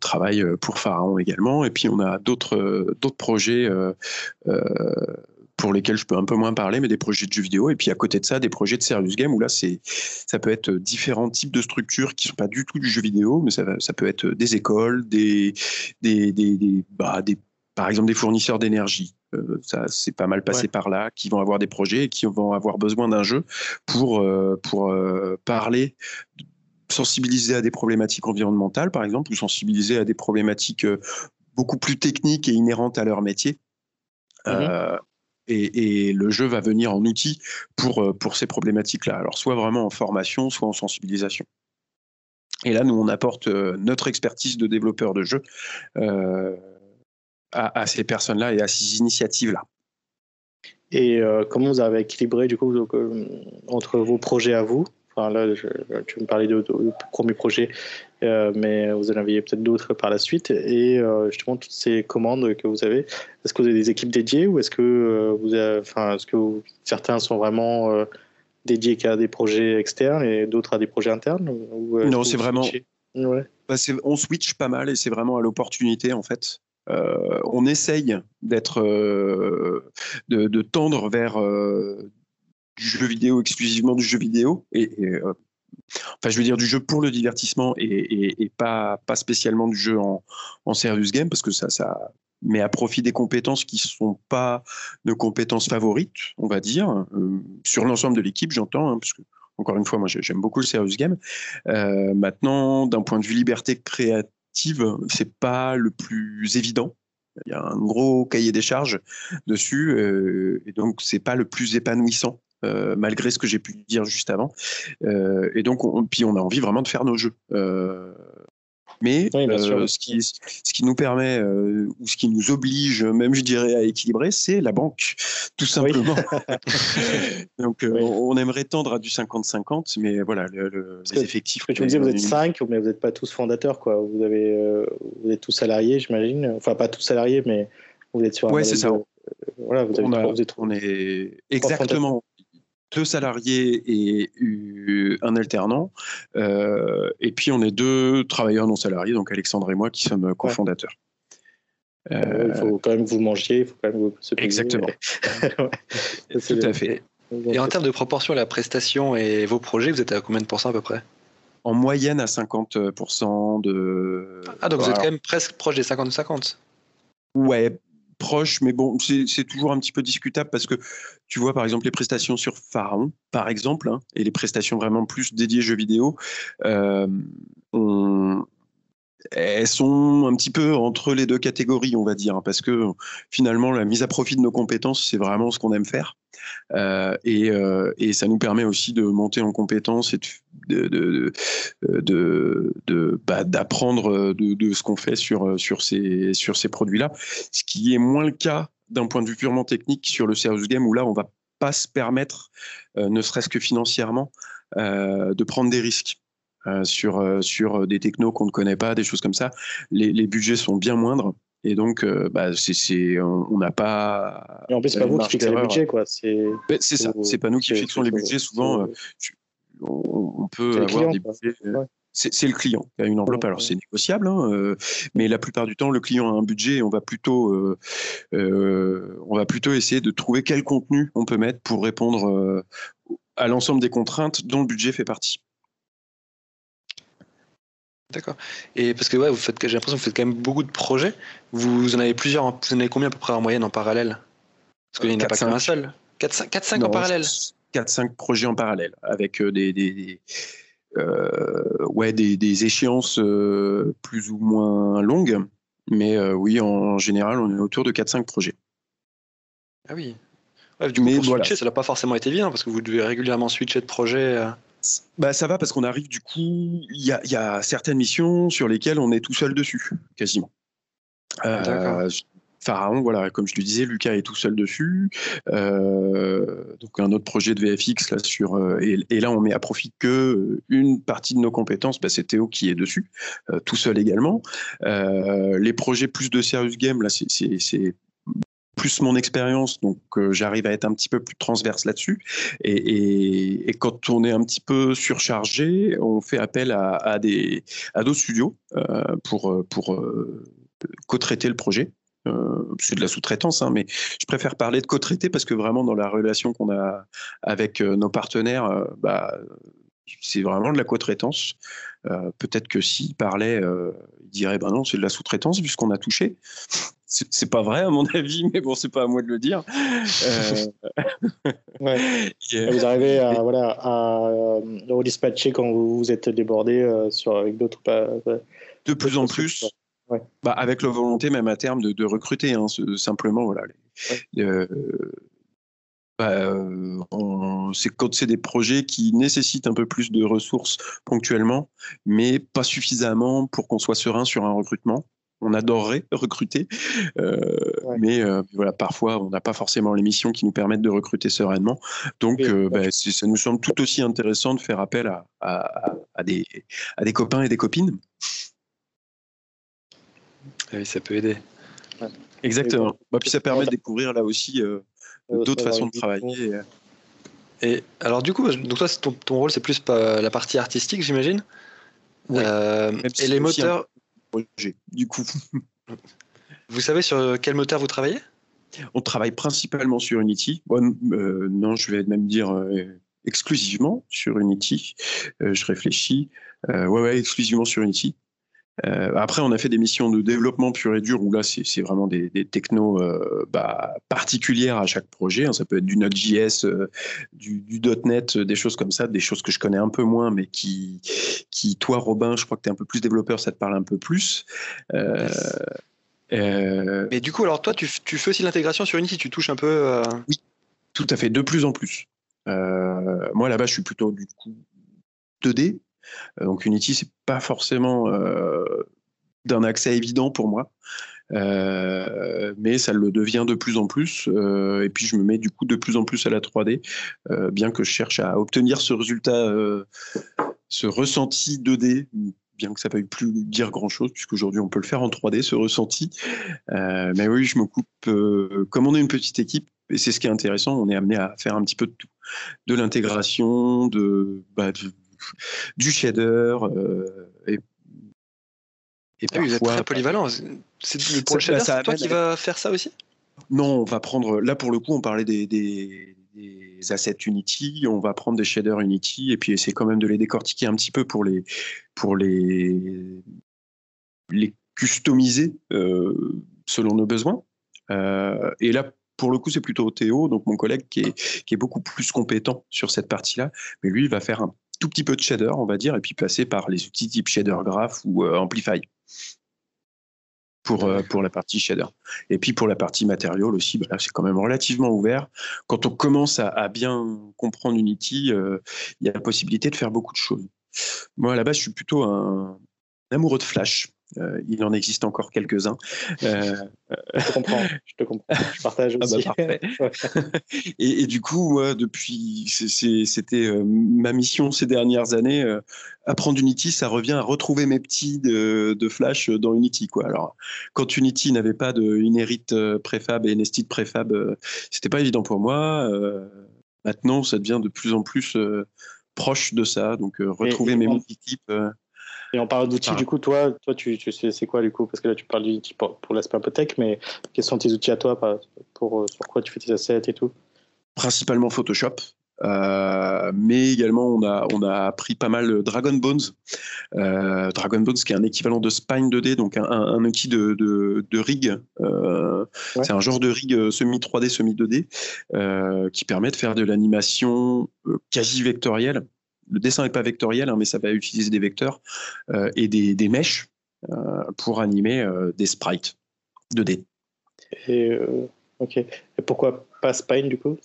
travaille pour Pharaon également. Et puis on a d'autres d'autres projets pour lesquels je peux un peu moins parler, mais des projets de jeux vidéo. Et puis à côté de ça, des projets de serious game où là, c'est, ça peut être différents types de structures qui sont pas du tout du jeu vidéo, mais ça, ça peut être des écoles, des, des, des, bah, des par exemple des fournisseurs d'énergie. Euh, ça c'est pas mal passé par là, qui vont avoir des projets et qui vont avoir besoin d'un jeu pour, euh, pour euh, parler sensibiliser à des problématiques environnementales, par exemple, ou sensibiliser à des problématiques beaucoup plus techniques et inhérentes à leur métier. Mm-hmm et, le jeu va venir en outil pour, euh, pour ces problématiques-là. Alors, soit vraiment en formation, soit en sensibilisation. Et là, nous, on apporte euh, notre expertise de développeur de jeu euh, à, ces personnes-là et à ces initiatives-là. Et comment vous avez équilibré du coup entre vos projets à vous? Enfin, là, tu me parlais de, de, premier projet, euh, mais vous en aviez peut-être d'autres par la suite. Et euh, justement, toutes ces commandes que vous avez, est-ce que vous avez des équipes dédiées ou est-ce que, euh, vous enfin, est-ce que certains sont vraiment dédiés qu'à des projets externes et d'autres à des projets internes Non, c'est vraiment. Ouais. Bah, on switch pas mal et c'est vraiment à l'opportunité en fait. on essaye d'être, de, de, tendre vers du jeu vidéo exclusivement du jeu vidéo. Et, euh, enfin je veux dire du jeu pour le divertissement et, pas pas spécialement du jeu en, serious game parce que ça ça met à profit des compétences qui sont pas nos compétences favorites on va dire. Euh, sur l'ensemble de l'équipe j'entends hein, parce que encore une fois moi j'aime beaucoup le serious game. Euh, maintenant d'un point de vue liberté créative c'est pas le plus évident. Il y a un gros cahier des charges dessus et donc c'est pas le plus épanouissant malgré ce que j'ai pu dire juste avant. et donc, on, puis on a envie vraiment de faire nos jeux. Mais euh, ce, qui, ce qui nous permet euh, ou ce qui nous oblige, même je dirais, à équilibrer, c'est la banque, tout simplement. (laughs) Donc euh, on aimerait tendre à du 50-50, mais voilà, les effectifs. Que tu me disais, vous êtes 5, mais vous n'êtes pas tous fondateurs, quoi. Vous, avez, vous êtes tous salariés, j'imagine. Enfin, pas tous salariés, mais vous êtes sur un. Oui, c'est ça. voilà, vous, avez on, vous on est exactement deux salariés et un alternant. Euh, et puis on est deux travailleurs non salariés, donc Alexandre et moi qui sommes cofondateurs. Euh, il faut quand même que vous mangiez, il faut quand même vous Exactement. (laughs) (laughs) Tout à fait. Et en termes de proportion, la prestation et vos projets, vous êtes à combien de pourcents à peu près? En moyenne à 50% de. Ah, donc vous êtes quand même presque proche des 50-50 Ouais, proche, mais bon, c'est toujours un petit peu discutable parce que tu vois, par exemple, les prestations sur Pharaon, par exemple, hein, et les prestations vraiment plus dédiées jeux vidéo, euh, elles sont un petit peu entre les deux catégories, on va dire, hein, parce que finalement, la mise à profit de nos compétences, c'est vraiment ce qu'on aime faire. Euh, euh, et, ça nous permet aussi de monter en compétences et bah, d'apprendre de, ce qu'on fait sur, ces, produits-là, ce qui est moins le cas d'un point de vue purement technique sur le serious game où là on va pas se permettre, euh, ne serait-ce que financièrement, de prendre des risques. Sur, sur des technos qu'on ne connaît pas, des choses comme ça. Les, les budgets sont bien moindres. Et donc, euh, bah, c'est, on n'a pas. Et en plus, c'est pas vous qui fixez les budgets, quoi. C'est, c'est ça. C'est pas nous qui fixons les budgets. Souvent, euh, on, peut avoir des budgets. Euh, c'est le client qui a une enveloppe. Alors c'est négociable, hein, mais la plupart du temps, le client a un budget et on va plutôt, on va plutôt essayer de trouver quel contenu on peut mettre pour répondre à l'ensemble des contraintes dont le budget fait partie. D'accord. Et parce que ouais, vous faites, j'ai l'impression que vous faites quand même beaucoup de projets. Vous en avez plusieurs, vous en avez combien à peu près en moyenne en parallèle? Parce qu'il n'y en a pas qu'un seul. 4-5 en parallèle 4-5 projets en parallèle, avec euh, des, des, euh, ouais, des, des échéances euh, plus ou moins longues. Mais oui, en général, on est autour de 4-5 projets. Ah oui. du coup, Mais pour switcher, ça n'a pas forcément été évident, parce que vous devez régulièrement switcher de projet. Bah, ça va parce qu'on arrive du coup, il y a, certaines missions sur lesquelles on est tout seul dessus, quasiment. Euh, Pharaon, voilà, comme je le disais, Lucas est tout seul dessus. Euh, donc un autre projet de VFX là sur euh, et, là on met à profit que une partie de nos compétences, bah, c'est Théo qui est dessus, tout seul également. les projets plus de serious game là, c'est plus mon expérience, donc euh, j'arrive à être un petit peu plus transverse là-dessus. Et, quand on est un petit peu surchargé, on fait appel à, des à d'autres studios euh, pour pour euh, co-traiter le projet. c'est de la sous-traitance, hein, mais je préfère parler de co-traiter parce que vraiment dans la relation qu'on a avec nos partenaires, bah, c'est vraiment de la co-traitance. Peut-être que s'ils parlaient, ils diraient ben non, c'est de la sous-traitance puisqu'on a touché c'est pas vrai à mon (laughs) avis, mais bon, c'est pas à moi de le dire. Euh, (laughs) vous arrivez à, voilà, à, euh, dispatcher quand vous, êtes débordé euh, sur, avec d'autres. de plus en plus. Bah, avec la volonté même à terme de, recruter, hein, simplement. Voilà, bah, c'est quand c'est des projets qui nécessitent un peu plus de ressources ponctuellement, mais pas suffisamment pour qu'on soit serein sur un recrutement on adorerait recruter, euh, mais euh, voilà, parfois on n'a pas forcément les missions qui nous permettent de recruter sereinement. Donc, euh, bah, ça nous semble tout aussi intéressant de faire appel à, des, à des copains et des copines. Ah oui, ça peut aider. Exactement. Bah, puis ça permet de découvrir là aussi d'autres façons de travailler. Et alors du coup, donc toi, ton, ton rôle, c'est plus la partie artistique, j'imagine. et les moteurs, du coup. (laughs) Vous savez sur quel moteur vous travaillez? On travaille principalement sur Unity. Euh, non, je vais même dire euh, exclusivement sur Unity. Euh, je réfléchis. ouais, ouais, exclusivement sur Unity. Euh, après, on a fait des missions de développement pur et dur où là, c'est vraiment des, des technos euh, bah, particulières à chaque projet. Hein. Ça peut être du Node.js, euh, du, du, .NET, des choses comme ça, des choses que je connais un peu moins, mais qui, qui toi, Robin, je crois que tu es un peu plus développeur, ça te parle un peu plus. Mais du coup, alors toi, tu, tu fais aussi l'intégration sur Unity, tu touches un peu. Oui, tout à fait, de plus en plus. moi là-bas, je suis plutôt du coup 2D. Donc Unity, c'est pas forcément d'un accès évident pour moi. Euh, mais ça le devient de plus en plus. Euh, et puis je me mets du coup de plus en plus à la 3D, euh, bien que je cherche à obtenir ce résultat, ce ressenti 2D, bien que ça ne veuille plus dire grand-chose, puisqu'aujourd'hui on peut le faire en 3D, ce ressenti. mais oui, je me coupe, comme on est une petite équipe, et c'est ce qui est intéressant, on est amené à faire un petit peu de tout. De l'intégration, de, bah, du shader, et et puis, vous êtes très polyvalent. C'est pour le shader, c'est toi qui va faire ça aussi? Non, on va prendre. Là, pour le coup, on parlait des, des, assets Unity. On va prendre des shaders Unity et puis essayer quand même de les décortiquer un petit peu pour les, pour les, les customiser euh, selon nos besoins. Euh, et là, pour le coup, c'est plutôt Théo, donc mon collègue qui est, qui est beaucoup plus compétent sur cette partie-là. Mais lui, il va faire un tout petit peu de shader, on va dire, et puis passer par les outils type Shader Graph ou euh, Amplify pour, euh, pour la partie shader. Et puis pour la partie matériel aussi, bah c'est quand même relativement ouvert. Quand on commence à, bien comprendre Unity, euh, il y a la possibilité de faire beaucoup de choses. Moi, à la base, je suis plutôt un amoureux de Flash. Euh, il en existe encore quelques-uns. Euh, je te comprends, je te comprends. Je partage ah bah, aussi. (laughs) (laughs) et, du coup, moi, depuis, c'était euh, ma mission ces dernières années. apprendre Unity, ça revient à retrouver mes petits de, Flash dans Unity. Quoi. Alors, quand Unity n'avait pas de Inherit préfab et Nested préfab, c'était pas évident pour moi. maintenant, ça devient de plus en plus proche de ça. Donc, retrouver mes multi-types. Et on parle d'outils, du coup, toi, toi tu, tu sais c'est quoi du coup? Parce que là, tu parles d'outils pour, pour l'aspect un peu tech, mais quels sont tes outils à toi pour, sur quoi tu fais tes assets et tout? Principalement Photoshop. Euh, mais également on a on a appris pas mal Dragon Bones, euh, Dragon Bones qui est un équivalent de Spine 2D, donc un, un, outil de, de, de rig. Euh, c'est un genre de rig semi 3D, semi 2D qui permet de faire de l'animation quasi vectorielle le dessin n'est pas vectoriel, hein, mais ça va utiliser des vecteurs euh, et des, des mèches euh, pour animer euh, des sprites 2D. Et, ok. Et pourquoi pas Spine du coup?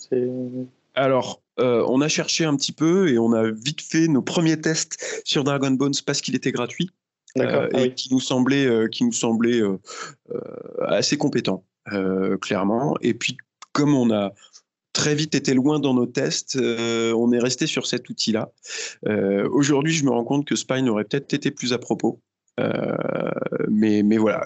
Alors, on a cherché un petit peu et on a vite fait nos premiers tests sur Dragon Bones parce qu'il était gratuit. Ah et qui nous semblait, qui nous semblait assez compétent, clairement. Et puis, comme on a, très vite été loin dans nos tests. Euh, on est resté sur cet outil-là. Euh, aujourd'hui, je me rends compte que Spine aurait peut-être été plus à propos. Euh, mais, mais voilà,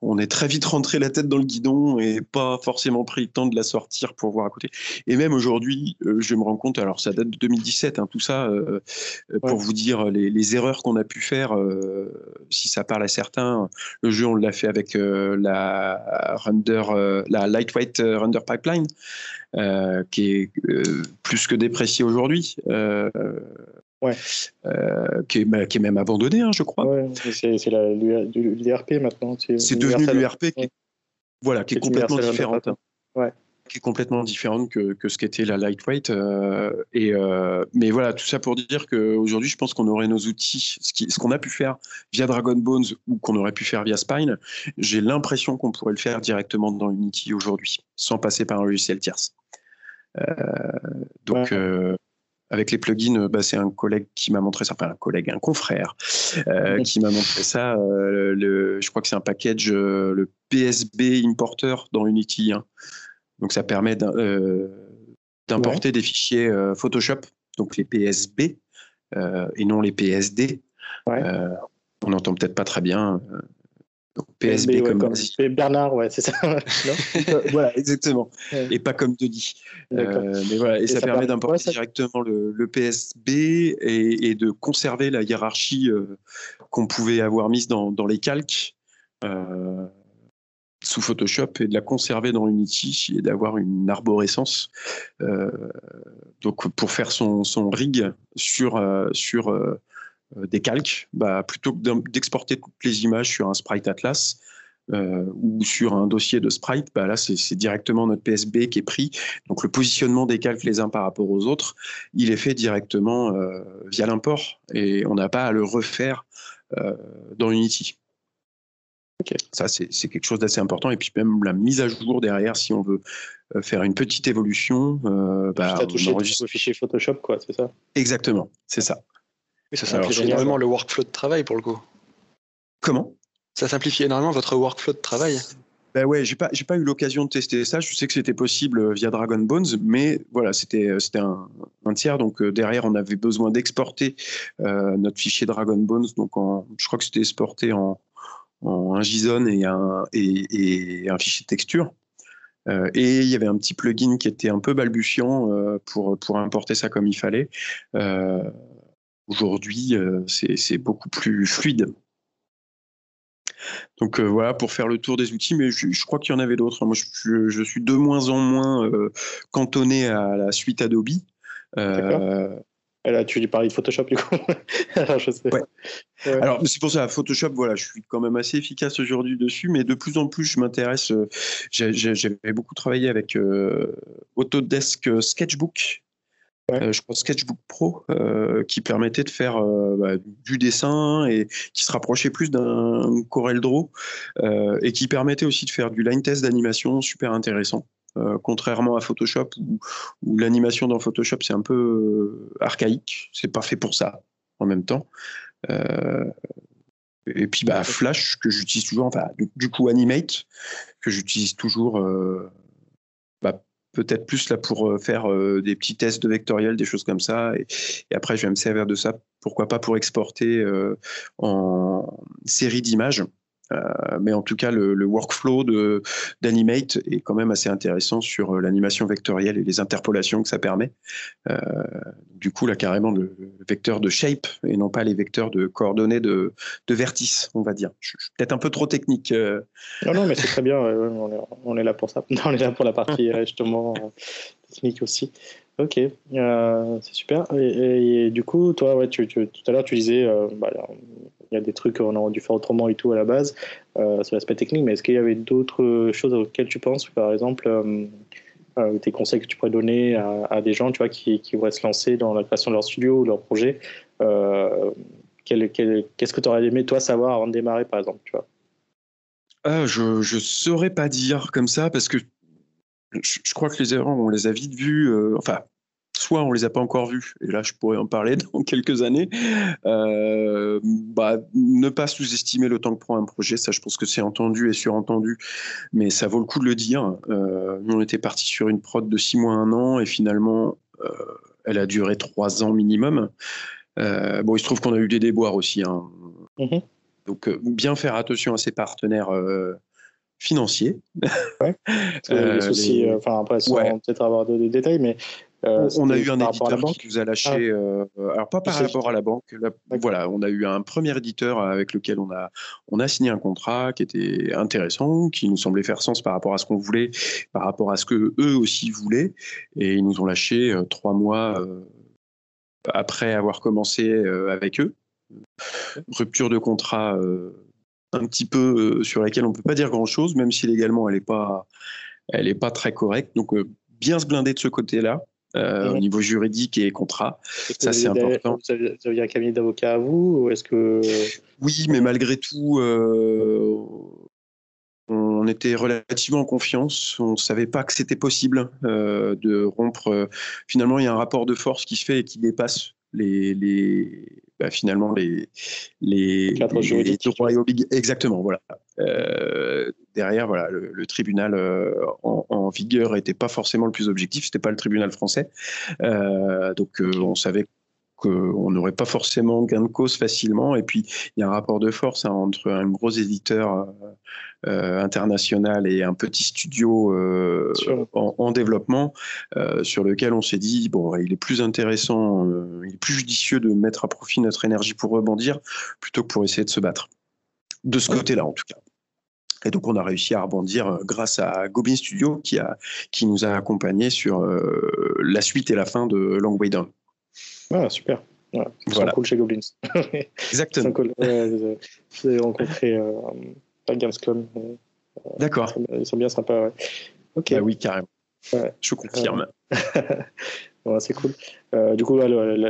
on est très vite rentré la tête dans le guidon et pas forcément pris le temps de la sortir pour voir à côté. Et même aujourd'hui, je me rends compte, alors ça date de 2017, hein, tout ça, pour vous dire les, erreurs qu'on a pu faire, si ça parle à certains, le jeu on l'a fait avec la render, la lightweight render pipeline. Euh, qui est euh, plus que déprécié aujourd'hui. Euh, ouais. qui, est, bah, qui, est, même abandonné, hein, je crois. Ouais, c'est l'IRP maintenant. C'est devenu l'IRP qui, voilà, qui est complètement différente. Ouais qui est complètement différente que, que ce qu'était la lightweight. Euh, et, euh, mais voilà, tout ça pour dire qu'aujourd'hui, je pense qu'on aurait nos outils, ce qu'on a pu faire via Dragon Bones ou qu'on aurait pu faire via Spine, j'ai l'impression qu'on pourrait le faire directement dans Unity aujourd'hui, sans passer par un logiciel tierce. Euh, donc, avec les plugins, bah, c'est un collègue qui m'a montré ça, enfin un collègue, un confrère, qui m'a montré ça. le, je crois que c'est un package, le PSB Importer dans Unity. Hein. Donc ça permet euh, d'importer des fichiers euh, Photoshop, donc les PSB euh, et non les PSD. on n'entend peut-être pas très bien. PSB, comme, Bernard, ouais, c'est ça. (laughs) voilà, exactement. Et pas comme Denis. mais voilà, et, ça, permet d'importer directement le, PSB et, de conserver la hiérarchie qu'on pouvait avoir mise dans, dans les calques sous Photoshop et de la conserver dans Unity et d'avoir une arborescence. Euh, donc pour faire son, son rig sur, euh, sur euh, des calques, bah, plutôt que d'exporter toutes les images sur un sprite Atlas, ou sur un dossier de sprite, bah là c'est directement notre PSB qui est pris. Donc le positionnement des calques les uns par rapport aux autres, il est fait directement via l'import et on n'a pas à le refaire dans Unity. Ça, c'est quelque chose d'assez important. Et puis même la mise à jour derrière, si on veut euh, faire une petite évolution. Euh, bah, on touché enregistre... fichier Photoshop, quoi, c'est ça? Exactement, c'est ça. Mais ça simplifie énormément le workflow de travail pour le coup. Comment? Ça simplifie énormément votre workflow de travail. Ben ouais, j'ai pas, j'ai pas eu l'occasion de tester ça. Je sais que c'était possible euh, via Dragon Bones, mais voilà, c'était, c'était un, un, tiers. Donc derrière, on avait besoin d'exporter euh, notre fichier Dragon Bones. Donc en, je crois que c'était exporté en, en un JSON et un, et, et un fichier de texture. Euh, et il y avait un petit plugin qui était un peu balbutiant euh, pour, pour importer ça comme il fallait. Euh, aujourd'hui, c'est beaucoup plus fluide. Donc voilà, pour faire le tour des outils, mais je, crois qu'il y en avait d'autres. Moi, je, je, suis de moins en moins cantonné à la suite Adobe. Là, tu lui parlais de Photoshop, du coup. (laughs) Alors, je sais. Alors, c'est pour ça, Photoshop, voilà, je suis quand même assez efficace aujourd'hui dessus, mais de plus en plus, je m'intéresse. Euh, j'avais beaucoup travaillé avec euh, Autodesk Sketchbook. Euh, je crois Sketchbook Pro, qui permettait de faire bah, du dessin et qui se rapprochait plus d'un Corel Draw et qui permettait aussi de faire du line test d'animation super intéressant. Euh, contrairement à Photoshop où, l'animation dans Photoshop c'est un peu euh, archaïque, c'est pas fait pour ça en même temps. Euh, et puis bah, Flash que j'utilise toujours, enfin du, coup Animate que j'utilise toujours bah, peut-être plus là pour faire des petits tests de vectoriel, des choses comme ça. Et, après, je vais me servir de ça, pourquoi pas pour exporter en série d'images. Euh, mais en tout cas, le, workflow d'Animate est quand même assez intéressant sur euh, l'animation vectorielle et les interpolations que ça permet. Euh, du coup, là, carrément, le, vecteur de shape et non pas les vecteurs de coordonnées de, de vertices, on va dire. Peut-être un peu trop technique. Non, non, mais c'est très bien. On est, là pour ça. (laughs) On est là pour la partie justement technique aussi. Ok, c'est super. Et, du coup, toi, tout à l'heure, tu disais, bah, il y a des trucs qu'on aurait dû faire autrement et tout à la base, euh, sur l'aspect technique, mais est-ce qu'il y avait d'autres choses auxquelles tu penses, par exemple, euh, euh, des conseils que tu pourrais donner à, des gens tu vois, qui, qui, voudraient se lancer dans la création de leur studio ou leur projet Qu'est-ce que tu aurais aimé, toi, savoir avant de démarrer, par exemple tu vois? Je ne saurais pas dire comme ça, parce que je, je, crois que les erreurs, on les a vite vues. enfin, soit on les a pas encore vus, et là je pourrais en parler (laughs) dans quelques années. Euh, bah, ne pas sous-estimer le temps que prend un projet, ça je pense que c'est entendu et surentendu, mais ça vaut le coup de le dire. Euh, nous on était parti sur une prod de six mois, un an, et finalement euh, elle a duré trois ans minimum. bon, il se trouve qu'on a eu des déboires aussi. Hein. Mm-hmm. Donc bien faire attention à ses partenaires financiers. Ouais. les soucis, enfin après, sans peut-être avoir de, détails, mais euh, on a eu un éditeur qui nous a lâché, ah. euh, alors pas par rapport à la banque, voilà, on a eu un premier éditeur avec lequel on a, on a signé un contrat qui était intéressant, qui nous semblait faire sens par rapport à ce qu'on voulait, par rapport à ce que eux aussi voulaient, et ils nous ont lâché euh, trois mois après avoir commencé avec eux. Rupture de contrat un petit peu sur laquelle on ne peut pas dire grand-chose, même si légalement elle n'est pas, elle est pas très correcte. Donc bien se blinder de ce côté-là. Euh, au niveau juridique et contrat. Ça, c'est important. Vous aviez un cabinet d'avocats à vous ou est-ce que... Oui, mais malgré tout, euh, on était relativement en confiance. On ne savait pas que c'était possible euh, de rompre. Finalement, il y a un rapport de force qui se fait et qui dépasse les, les bah, finalement les les, les, droits et exactement voilà euh, derrière voilà le, tribunal euh, en, vigueur était pas forcément le plus objectif c'était pas le tribunal français euh, donc on savait qu'on n'aurait pas forcément gain de cause facilement. Et puis, il y a un rapport de force hein, entre un gros éditeur euh, international et un petit studio euh, en, développement sur lequel on s'est dit, bon, il est plus intéressant, il est plus judicieux de mettre à profit notre énergie pour rebondir plutôt que pour essayer de se battre. De ce côté-là, en tout cas. Et donc, on a réussi à rebondir grâce à Goblin Studio qui, a, qui nous a accompagnés sur la suite et la fin de Long Way Down. Ah, super. voilà. cool chez Goblins. (laughs) Exactement. Cool. J'ai rencontré euh, à Gamescom. Euh, D'accord. Ils sont bien sympas. Ouais. Ok. Bah oui, carrément. Je confirme. (laughs) ouais, c'est cool. Euh, du coup,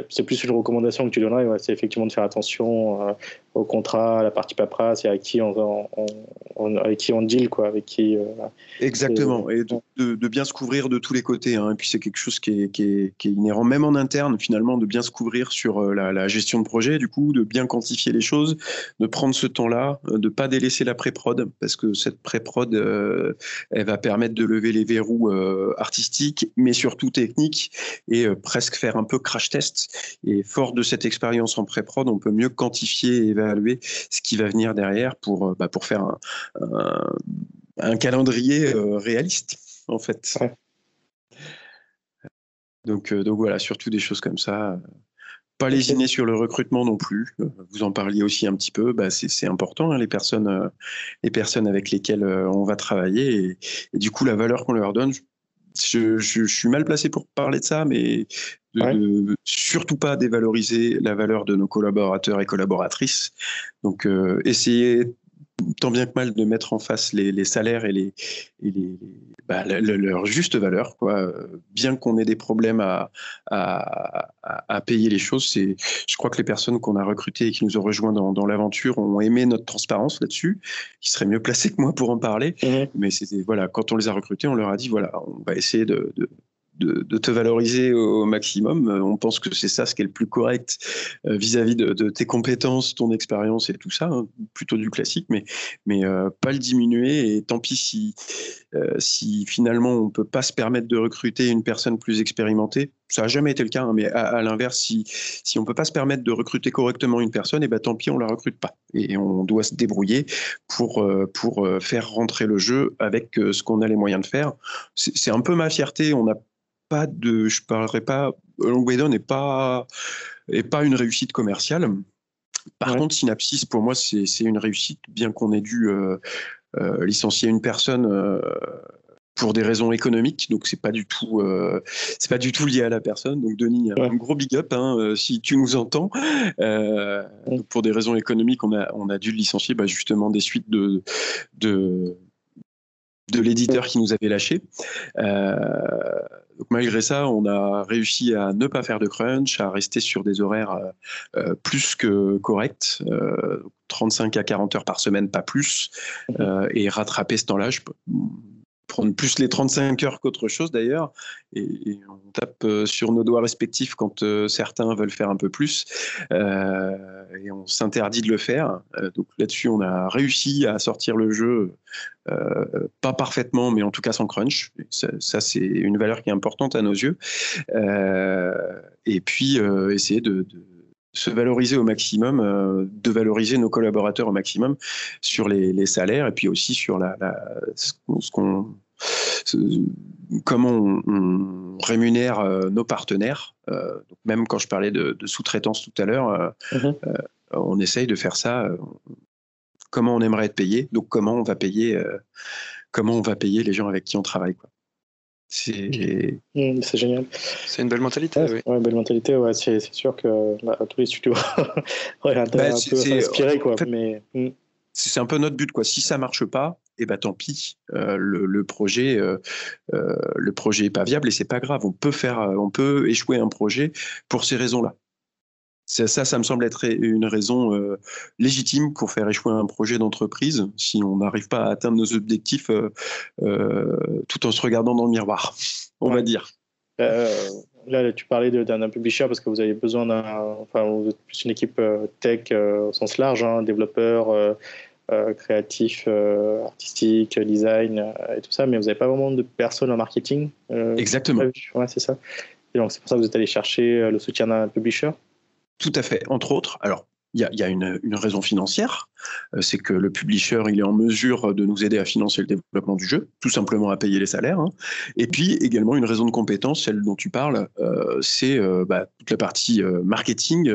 c'est plus une recommandation que tu donnerais, c'est effectivement de faire attention au contrat, à la partie paperasse et à qui on, avec qui on deal, quoi, avec qui. Euh, Exactement, et de, bien se couvrir de tous les côtés. Hein. Et puis c'est quelque chose qui est, qui, est, qui est, inhérent, même en interne, finalement, de bien se couvrir sur euh, la, gestion de projet, du coup, de bien quantifier les choses, de prendre ce temps-là, euh, de pas délaisser la pré-prod, parce que cette pré-prod, elle va permettre de lever les verrous artistiques, mais surtout techniques, et presque faire un peu crash test. Et fort de cette expérience en pré-prod, on peut mieux quantifier et évaluer ce qui va venir derrière pour, bah, pour faire un, un, calendrier euh, réaliste, en fait. Donc, euh, donc voilà, surtout des choses comme ça. Pas lésiner sur le recrutement non plus. Vous en parliez aussi un petit peu. Bah, c'est important, hein, les, personnes, les personnes avec lesquelles on va travailler. Et, du coup, la valeur qu'on leur donne, je, je, suis mal placé pour parler de ça, mais de, surtout pas dévaloriser la valeur de nos collaborateurs et collaboratrices. Donc, euh, essayer tant bien que mal de mettre en face les, salaires et, les, les bah, leur juste valeur. Quoi. Bien qu'on ait des problèmes à, à, payer les choses, je crois que les personnes qu'on a recrutées et qui nous ont rejoints dans, dans l'aventure ont aimé notre transparence là-dessus. Ils seraient mieux placés que moi pour en parler. Mmh. Mais c'était, voilà, quand on les a recrutés, on leur a dit voilà, on va essayer de de, te valoriser au maximum. Euh, on pense que c'est ça ce qui est le plus correct euh, vis-à-vis de, tes compétences, ton expérience et tout ça, hein. plutôt du classique, mais, mais euh, pas le diminuer. Et tant pis si, si finalement on peut pas se permettre de recruter une personne plus expérimentée. Ça n'a jamais été le cas, hein, mais à, l'inverse, si, si on peut pas se permettre de recruter correctement une personne, et eh ben tant pis, on la recrute pas. Et on doit se débrouiller pour, pour faire rentrer le jeu avec ce qu'on a les moyens de faire. C'est un peu ma fierté. On a pas de, je parlerai pas, Longweddon n'est pas, est pas une réussite commerciale. Par contre, Synapsis, pour moi, c'est une réussite, bien qu'on ait dû euh, euh, licencier une personne euh, pour des raisons économiques. Donc, c'est pas du tout, c'est pas du tout lié à la personne. Donc, Denis, un gros big up hein, si tu nous entends. pour des raisons économiques, on a, on a dû licencier, bah, justement, des suites de, de de l'éditeur qui nous avait lâché. Donc malgré ça, on a réussi à ne pas faire de crunch, à rester sur des horaires euh, euh, plus que corrects, 35 euh, à 40 heures par semaine, pas plus, mhm. et rattraper ce temps-là. Je prendre plus les 35 heures qu'autre chose d'ailleurs, et, on tape sur nos doigts respectifs quand certains veulent faire un peu plus, et on s'interdit de le faire. donc là-dessus, on a réussi à sortir le jeu euh, pas parfaitement, mais en tout cas sans crunch. Ça, c'est une valeur qui est importante à nos yeux. Euh, et puis, euh, essayer de, se valoriser au maximum, de valoriser nos collaborateurs au maximum sur les, salaires et puis aussi sur la, ce, qu'on comment on, rémunère nos partenaires. donc même quand je parlais de, sous-traitance tout à l'heure, mm-hmm. on essaye de faire ça comment on aimerait être payé, donc comment on va payer, euh, comment on va payer les gens avec qui on travaille. Quoi. C'est mmh, génial. C'est une belle mentalité. Ouais, oui. belle mentalité. Ouais, c'est sûr que bah, tous les studios (laughs) ouais, bah, un peu inspiré. Quoi, mais... Mmh. C'est un peu notre but. Quoi. Si ça marche pas, eh ben, tant pis. Euh, le, projet, euh, le projet est pas viable et c'est pas grave. On peut faire, on peut échouer un projet pour ces raisons-là. Ça, ça me semble être une raison euh, légitime pour faire échouer un projet d'entreprise si on n'arrive pas à atteindre nos objectifs euh, euh, tout en se regardant dans le miroir, on va dire. là, tu parlais d'un publisher parce que vous avez besoin d'un. Enfin, vous êtes plus une équipe tech au sens large, hein, développeur. Créatif, artistique, design et tout ça, mais vous n'avez pas vraiment de personnes en marketing. Exactement. Ouais, c'est ça. Et donc c'est pour ça que vous êtes allé chercher le soutien d'un publisher? Tout à fait. Entre autres, alors il y a, une, raison financière, euh, c'est que le publisher il est en mesure de nous aider à financer le développement du jeu, tout simplement à payer les salaires. Hein. Et puis également une raison de compétence, celle dont tu parles, euh, c'est euh, bah, toute la partie marketing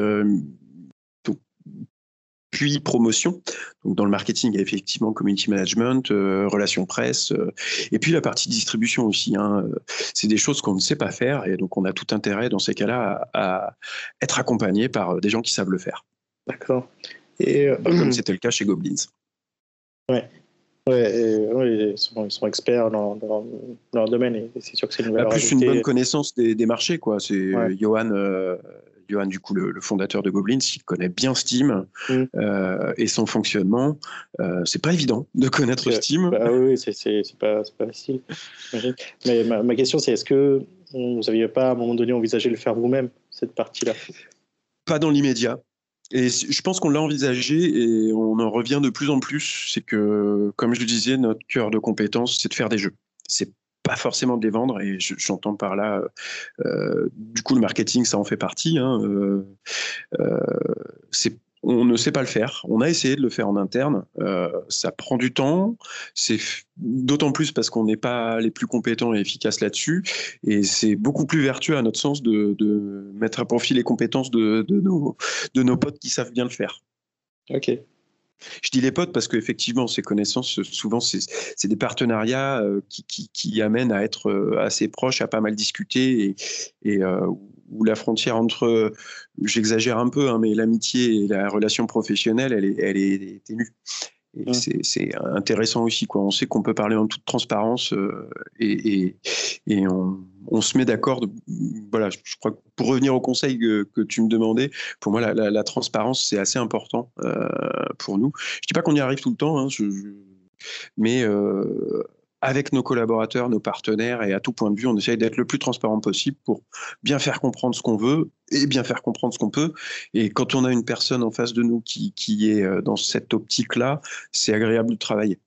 puis promotion. Donc dans le marketing, il y a effectivement community management, euh, relations presse, euh, et puis la partie distribution aussi. Hein. C'est des choses qu'on ne sait pas faire, et donc on a tout intérêt dans ces cas-là à, être accompagné par euh, des gens qui savent le faire. D'accord. Et comme (clears throat) c'était le cas chez Goblins. Ouais. Ouais, ils, sont, experts dans, leur domaine et c'est sûr que c'est une bah, Plus une bonne connaissance des, marchés, quoi. C'est Johan, Johan, du coup, le, fondateur de Goblins, il connaît bien Steam mm. et son fonctionnement. c'est pas évident de connaître Steam. Bah, oui, c'est pas, pas facile. Mais ma, ma question, c'est est-ce que vous n'aviez pas à un moment donné envisagé de le faire vous-même, cette partie-là? Pas dans l'immédiat. Et je pense qu'on l'a envisagé et on en revient de plus en plus. C'est que, comme je le disais, notre cœur de compétence, c'est de faire des jeux. C'est pas forcément de les vendre et j'entends par là euh, du coup le marketing ça en fait partie hein, euh, euh, c'est on ne sait pas le faire. On a essayé de le faire en interne. Euh, ça prend du temps. C'est d'autant plus parce qu'on n'est pas les plus compétents et efficaces là-dessus. Et c'est beaucoup plus vertueux à notre sens de, mettre à profit les compétences de, nos, de nos potes qui savent bien le faire. Ok. Je dis les potes parce qu'effectivement, ces connaissances, souvent, c'est des partenariats euh, qui, amènent à être euh, assez proches, à pas mal discuter et, et où la frontière entre, j'exagère un peu, hein, mais l'amitié et la relation professionnelle, elle est, elle est ténue. Et c'est intéressant aussi. Quoi. On sait qu'on peut parler en toute transparence euh, et, et, on, on, se met d'accord. Voilà, je crois que pour revenir au conseil que, tu me demandais, pour moi, la, la, transparence, c'est assez important euh, pour nous. Je ne dis pas qu'on y arrive tout le temps, hein, je, mais euh, avec nos collaborateurs, nos partenaires et à tout point de vue, on essaye d'être le plus transparent possible pour bien faire comprendre ce qu'on veut et bien faire comprendre ce qu'on peut. Et quand on a une personne en face de nous qui, qui est euh, dans cette optique-là, c'est agréable de travailler.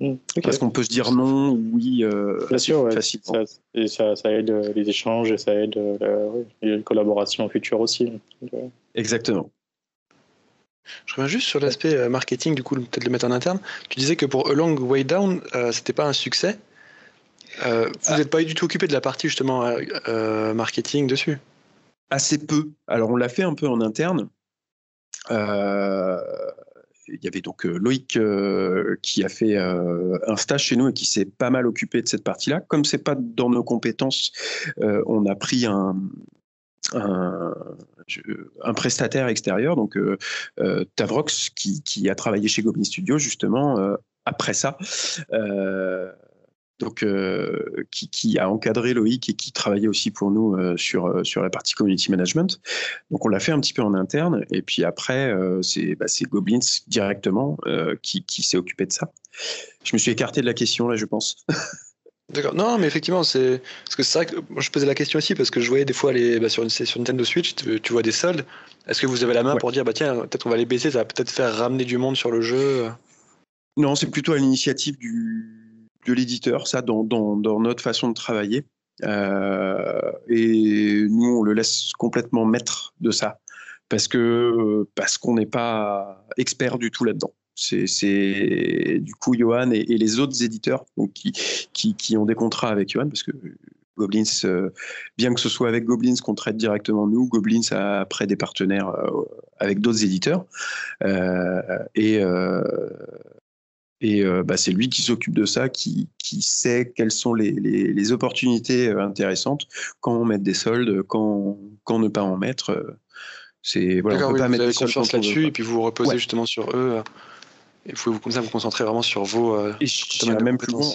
Mmh, Parce qu'on peut se dire non ou oui euh, Bien sûr, facilement. Ça, et ça, ça, aide euh, les échanges et ça aide euh, les collaborations futures aussi. Exactement. Je reviens juste sur l'aspect euh, marketing, du coup, peut-être le mettre en interne. Tu disais que pour A Long Way Down, euh, c'était pas un succès. Euh, vous n'êtes ah. pas du tout occupé de la partie justement marketing dessus? Assez peu. Alors on l'a fait un peu en interne. il y avait donc Loïc qui a fait un stage chez nous et qui s'est pas mal occupé de cette partie-là. Comme c'est pas dans nos compétences, on a pris un, un, un, prestataire extérieur, donc euh, euh, Tavrox, qui, a travaillé chez Goblin Studio justement euh, après ça. donc, qui, qui, a encadré Loïc et qui travaillait aussi pour nous sur, sur la partie community management. Donc, on l'a fait un petit peu en interne. Et puis après, c'est bah, Goblins directement qui, qui s'est occupé de ça. Je me suis écarté de la question là, je pense. (laughs) D'accord. Non, mais effectivement, c'est parce que c'est vrai que moi, je posais la question aussi parce que je voyais des fois les bah, sur, une, sur Nintendo Switch, tu, vois des soldes. Est-ce que vous avez la main pour dire bah tiens, peut-être on va les baisser, ça va peut-être faire ramener du monde sur le jeu? Non, c'est plutôt à l'initiative du de l'éditeur, ça, dans, dans, dans, notre façon de travailler. Euh, et nous, on le laisse complètement maître de ça parce que parce qu'on n'est pas expert du tout là-dedans. C'est du coup Johan et, les autres éditeurs donc, qui, qui, ont des contrats avec Johan, parce que Goblins, euh, bien que ce soit avec Goblins qu'on traite directement nous, Goblins a après des partenaires euh, avec d'autres éditeurs. Euh, et et bah, c'est lui qui s'occupe de ça, qui, qui, sait quelles sont les, les, opportunités intéressantes, quand on met des soldes, quand, quand ne pas en mettre. C'est voilà, on peut pas vous mettre avez confiance là-dessus et puis vous vous reposez justement sur eux. Et vous pouvez vous, concentrer vraiment sur vos. Euh, et même plus loin.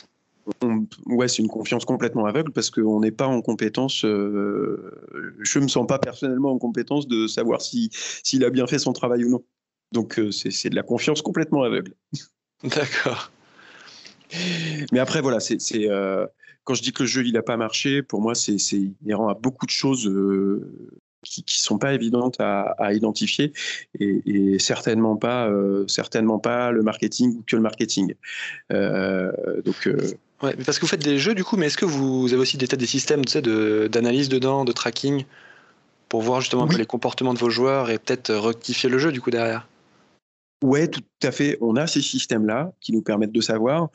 ouais, c'est une confiance complètement aveugle parce qu'on n'est pas en compétence. Euh, je me sens pas personnellement en compétence de savoir si s'il a bien fait son travail ou non. Donc euh, c'est de la confiance complètement aveugle. (laughs) D'accord. Mais après voilà, c'est euh, quand je dis que le jeu il a pas marché, pour moi c'est inhérent à beaucoup de choses qui ne sont pas évidentes à, identifier et, certainement pas euh, certainement pas le marketing ou que le marketing. Euh, donc euh, parce que vous faites des jeux du coup, mais est-ce que vous avez aussi des, des systèmes d'analyse dedans, de tracking pour voir justement les comportements de vos joueurs et peut-être rectifier le jeu du coup derrière? Ouais, tout à fait. On a ces systèmes-là qui nous permettent de savoir.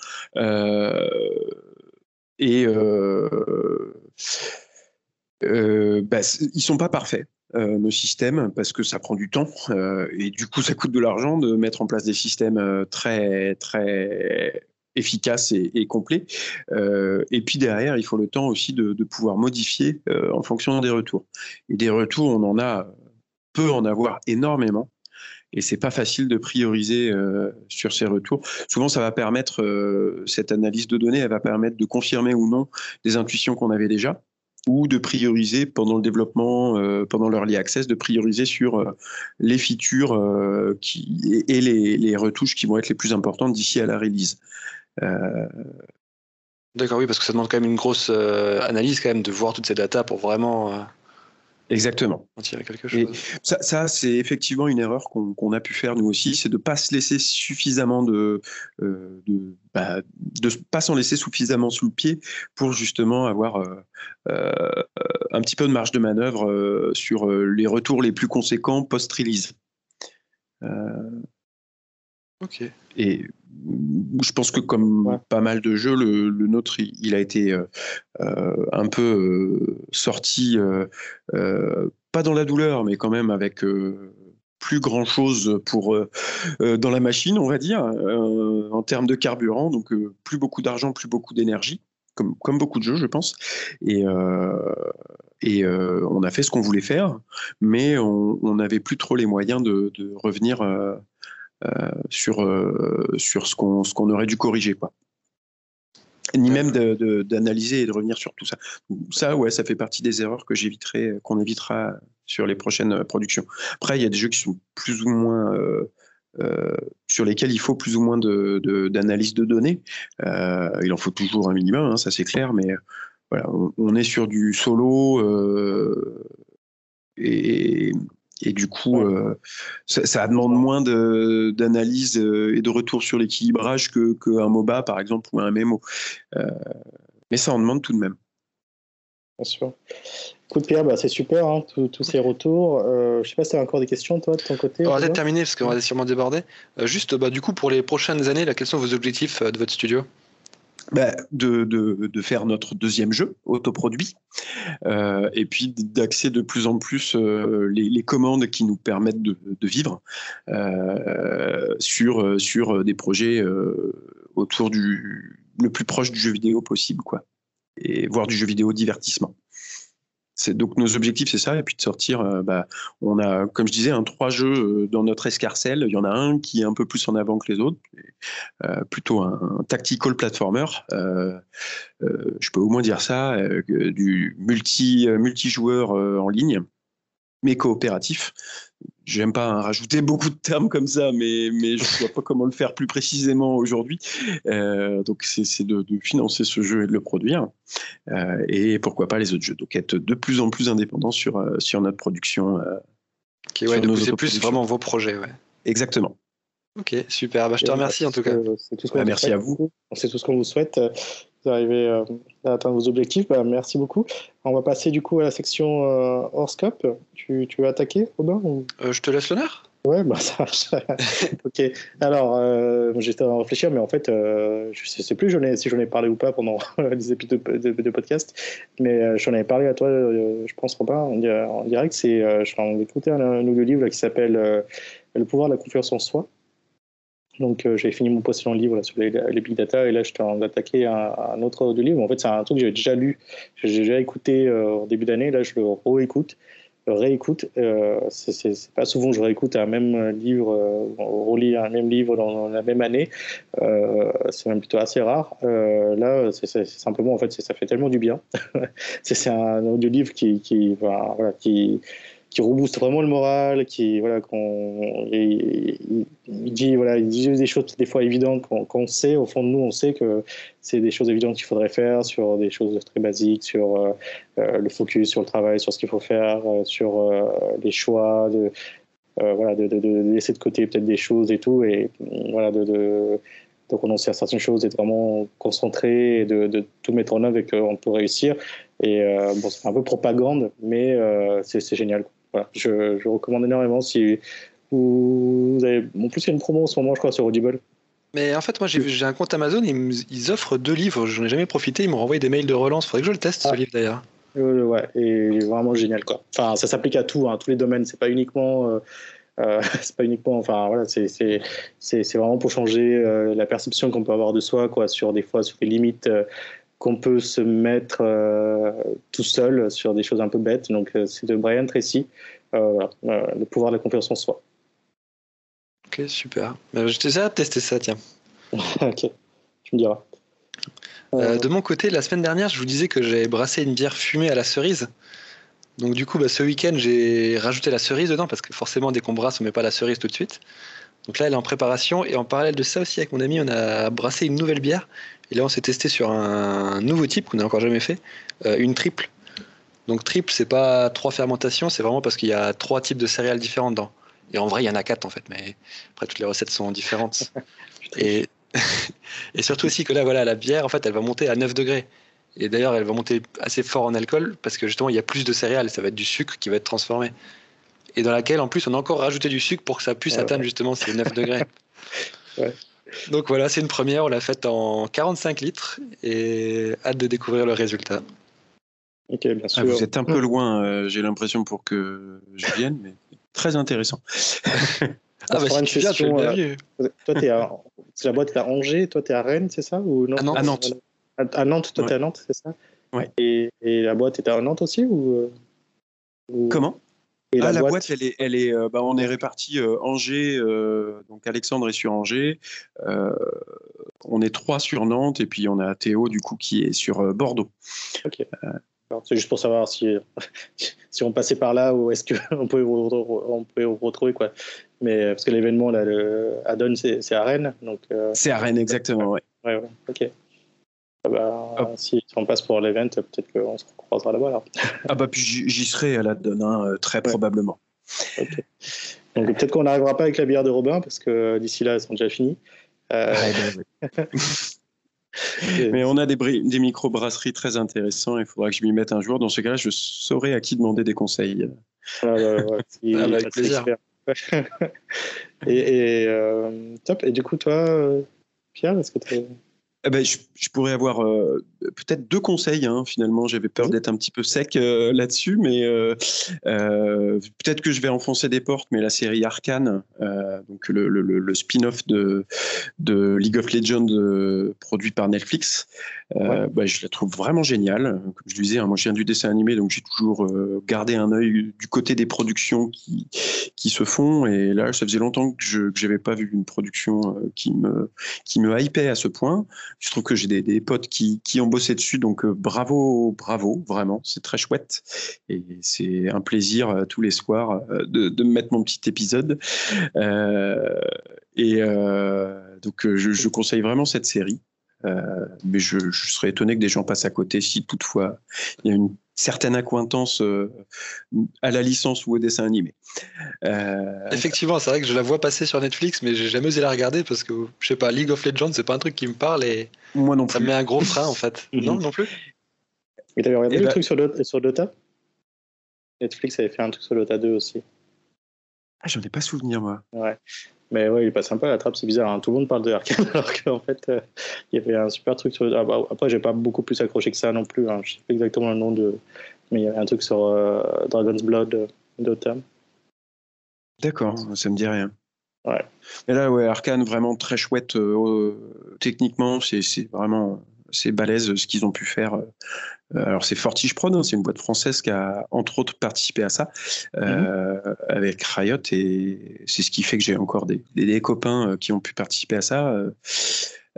et euh, bah, ils sont pas parfaits. Euh, nos systèmes parce que ça prend du temps euh, et du coup ça coûte de l'argent de mettre en place des systèmes euh, très très efficaces et, et complets euh, et puis derrière il faut le temps aussi de, de pouvoir modifier en fonction des retours et des retours on en a peut en avoir énormément et c'est pas facile de prioriser sur ces retours. Souvent, ça va permettre cette analyse de données, elle va permettre de confirmer ou non des intuitions qu'on avait déjà. Ou de prioriser pendant le développement, pendant l'early access, de prioriser sur les features qui, et, les, les, retouches qui vont être les plus importantes d'ici à la release. D'accord, oui, parce que ça demande quand même une grosse analyse quand même de voir toutes ces datas pour vraiment Exactement. ça, c'est effectivement une erreur qu'on a pu faire nous aussi, c'est de pas se laisser suffisamment de, euh, de, bah, de pas s'en laisser suffisamment sous le pied pour justement avoir euh, euh, un petit peu de marge de manœuvre sur les retours les plus conséquents post-release. Ok. Et je pense que comme pas mal de jeux, le, nôtre, il, a été euh, euh, un peu euh, sorti, pas dans la douleur, mais quand même avec plus grand chose pour dans la machine, on va dire, en termes de carburant, donc plus beaucoup d'argent, plus beaucoup d'énergie. Comme, comme, beaucoup de jeux, je pense. Et, et on a fait ce qu'on voulait faire, mais on n'avait plus trop les moyens de, de revenir euh, sur, euh, sur ce qu'on aurait dû corriger. Quoi ni même d'analyser et de revenir sur tout ça. Ça, ouais, ça fait partie des erreurs que j'éviterai, qu'on évitera sur les prochaines productions. Après, il y a des jeux qui sont plus ou moins euh, sur lesquels il faut plus ou moins d'analyse de, de, données. il en faut toujours un minimum, hein, ça c'est clair, mais voilà, on, on, est sur du solo et, et du coup, euh, ça, demande moins d'analyse euh, et de retour sur l'équilibrage qu'un que MOBA, par exemple, ou un MMO. Euh, mais ça en demande tout de même. Bien sûr. Écoute, Pierre, bah, c'est super, hein, tous ces retours. je ne sais pas si tu as encore des questions, toi, de ton côté. On va peut-être terminer, parce qu'on va sûrement déborder. juste, bah, du coup, pour les prochaines années, quels sont vos objectifs de votre studio? Bah, de, de, de, faire notre deuxième jeu autoproduit euh, et puis d'axer de plus en plus euh, les, commandes qui nous permettent de, de vivre euh, sur, sur des projets euh, autour du le plus proche du jeu vidéo possible quoi et voir du jeu vidéo divertissement donc nos objectifs, c'est ça, et puis de sortir. Euh, bah, on a, comme je disais, un trois jeux euh, dans notre escarcelle. Il y en a un qui est un peu plus en avant que les autres, euh, plutôt un, tactical platformer. je peux au moins dire ça, du multi multijoueur en ligne, mais coopératif j'aime pas rajouter (laughs) beaucoup de termes comme ça, mais, mais je ne vois pas comment le faire plus précisément aujourd'hui. Euh, donc, c'est de, financer ce jeu et de le produire. Euh, et pourquoi pas les autres jeux. Donc, être de plus en plus indépendant sur, euh, sur notre production. Ok, ouais, de pousser plus vraiment vos projets. Ouais. Exactement. Ok, super. Bah, je te remercie en tout cas. Bah, merci à vous. C'est tout ce qu'on vous souhaite vous arrivez euh, à atteindre vos objectifs. Bah, merci beaucoup. On va passer du coup à la section euh, horoscope. Tu, tu veux attaquer, Robin euh, Je te laisse l'honneur. Ouais, bah ça (laughs) ok. Alors, j'étais en réfléchir, mais en fait, je ne sais plus si j'en ai parlé ou pas pendant (laughs) les épisodes de, podcast, mais j'en avais parlé à toi, je pense, Robin, en, direct. C'est, on va écouter un, nouveau livre qui s'appelle Le pouvoir de la confiance en soi. Donc euh, j'ai fini mon précédent livre sur les, big data et là je t'en attaqué un, un autre de livre. En fait c'est un truc que j'avais déjà lu, j'ai déjà écouté euh, au début d'année. Là je le réécoute, réécoute. Euh, c'est pas souvent que je réécoute un même livre, relis un même livre dans, la même année. c'est même plutôt assez rare. là c'est simplement en fait ça fait tellement du bien. (laughs) c'est un audio livre qui, qui, voilà, qui qui rebooste vraiment le moral, qui voilà, qu'on dit voilà, il des choses des fois évidentes qu'on sait. Au fond de nous, on sait que c'est des choses évidentes qu'il faudrait faire sur des choses très basiques, sur euh, euh, le focus, sur le travail, sur ce qu'il faut faire, euh, sur les choix, de voilà, de, laisser de côté peut-être des choses et tout, et voilà, de, de renoncer à certaines choses, d'être vraiment concentré et de, de, tout mettre en œuvre et qu'on peut réussir. Et bon, c'est un peu propagande, mais c'est génial je, recommande énormément si vous, avez. En plus, il y a une promo en ce moment, je crois, sur Audible. Mais en fait, moi, j'ai un compte Amazon, ils, ils offrent deux livres, j'en ai jamais profité, ils m'ont renvoyé des mails de relance. Faudrait que je le teste, ce ah. livre d'ailleurs. ouais, et vraiment génial, quoi. Enfin, ça s'applique à tout, hein, tous les domaines, c'est pas uniquement. Euh, euh, (laughs) c'est pas uniquement, enfin voilà, c'est vraiment pour changer euh, la perception qu'on peut avoir de soi, quoi, sur des fois sur les limites qu'on peut se mettre euh, tout seul sur des choses un peu bêtes. Donc, euh, c'est de Brian Tracy, euh, le pouvoir de la confiance en soi. Ok, super. Je t'essaie de tester ça, tiens. (laughs) ok, tu me diras. de mon côté, la semaine dernière, je vous disais que j'avais brassé une bière fumée à la cerise. Donc du coup, bah, ce week-end, j'ai rajouté la cerise dedans parce que forcément, dès qu'on brasse, on met pas la cerise tout de suite. Donc là, elle est en préparation et en parallèle de ça aussi, avec mon ami, on a brassé une nouvelle bière. Et là, on s'est testé sur un nouveau type qu'on n'a encore jamais fait, euh, une triple. Donc triple, c'est pas trois fermentations, c'est vraiment parce qu'il y a trois types de céréales différentes dedans. Et en vrai, il y en a quatre en fait, mais après toutes les recettes sont différentes. (laughs) et, (laughs) et surtout aussi que là, voilà, la bière, en fait, elle va monter à 9 degrés. Et d'ailleurs, elle va monter assez fort en alcool parce que justement, il y a plus de céréales. Ça va être du sucre qui va être transformé. Et dans laquelle, en plus, on a encore rajouté du sucre pour que ça puisse atteindre justement ces 9 degrés. (laughs) Donc voilà, c'est une première. On l'a faite en 45 litres et hâte de découvrir le résultat. Ok, bien ah, sûr. vous êtes un peu loin, euh, j'ai l'impression, pour que je vienne, mais très intéressant. (laughs) ah, bah, si tu viens, tu euh, Toi, es à... la boîte est à Angers, toi, tu es à Rennes, c'est ça ou non À Nantes. À, Nantes, toi, tu es à Nantes, c'est ça? Ouais. Et, et, la boîte est à Nantes aussi ou, euh, Comment? Ah, la, boîte, elle est, elle est, euh, bah, on est répartis euh, Angers, donc Alexandre est sur Angers, on est trois sur Nantes et puis on a Théo du coup qui est sur Bordeaux. Ok. C'est juste pour savoir si, (laughs) si on passait par là ou est-ce qu'on peut, (laughs) on peut retrouver quoi. Mais parce que l'événement là, le, à Donne, c'est à Rennes, c'est à Rennes exactement, ouais. Ouais, ouais. Ok. Ah bah, si, on passe pour l'event, peut-être qu'on se croisera là-bas. (laughs) ah bah puis j'y serai à la donne, hein, très probablement. Donc peut-être qu'on n'arrivera pas avec la bière de Robin, parce que d'ici là, elles sont déjà finies. Euh, ben (laughs) Mais on a des, des micro-brasseries très intéressants, il faudra que je m'y mette un jour. Dans ce cas-là, je saurai à qui demander des conseils. Ah bah, ah, avec plaisir. (laughs) et, et euh, top. Et du coup, toi, Pierre, est-ce que tu eh ben, je, pourrais avoir euh, peut-être deux conseils. Hein, finalement, j'avais peur d'être un petit peu sec euh, là-dessus, mais euh, peut-être que je vais enfoncer des portes. Mais la série Arkane, donc le, le spin-off de, de, League of Legends produit par Netflix, bah, je la trouve vraiment géniale. Comme je disais, hein, moi je viens du dessin animé, donc j'ai toujours gardé un œil du côté des productions qui, qui se font. Et là, ça faisait longtemps que je n'avais pas vu une production qui me, qui me hypait à ce point. Je trouve que j'ai des, potes qui, ont bossé dessus, donc bravo, bravo, vraiment, c'est très chouette. Et c'est un plaisir tous les soirs de, de me mettre mon petit épisode. et donc je, je conseille vraiment cette série. Euh, mais je, serais étonné que des gens passent à côté si toutefois il y a une certaine acquaintance euh, à la licence ou au dessin animé. Euh, Effectivement, c'est vrai que je la vois passer sur Netflix, mais j'ai jamais osé la regarder parce que je sais pas, League of Legends, c'est pas un truc qui me parle et moi non ça me met un gros frein en fait. (laughs) non, non plus. Mais t'avais regardé le bah truc sur, sur Dota? Netflix avait fait un truc sur Dota 2 aussi. Ah, j'en ai pas souvenir moi. Ouais. Mais ouais, il est pas sympa la trappe, c'est bizarre. Hein. Tout le monde parle de Arkane (laughs) alors qu'en fait, euh, il y avait un super truc sur. Ah, bah, après, j'ai pas beaucoup plus accroché que ça non plus. Hein. Je sais pas exactement le nom de. Mais il y avait un truc sur euh, Dragon's Blood euh, Dota. D'accord, ça me dit rien. Ouais. Mais là, ouais, Arkane, vraiment très chouette. techniquement, c'est vraiment c'est balèze ce qu'ils ont pu faire. Euh, alors c'est Fortige Prod, hein, c'est une boîte française qui a entre autres participé à ça euh, mhm. avec Riot et c'est ce qui fait que j'ai encore des, des, copains euh, qui ont pu participer à ça.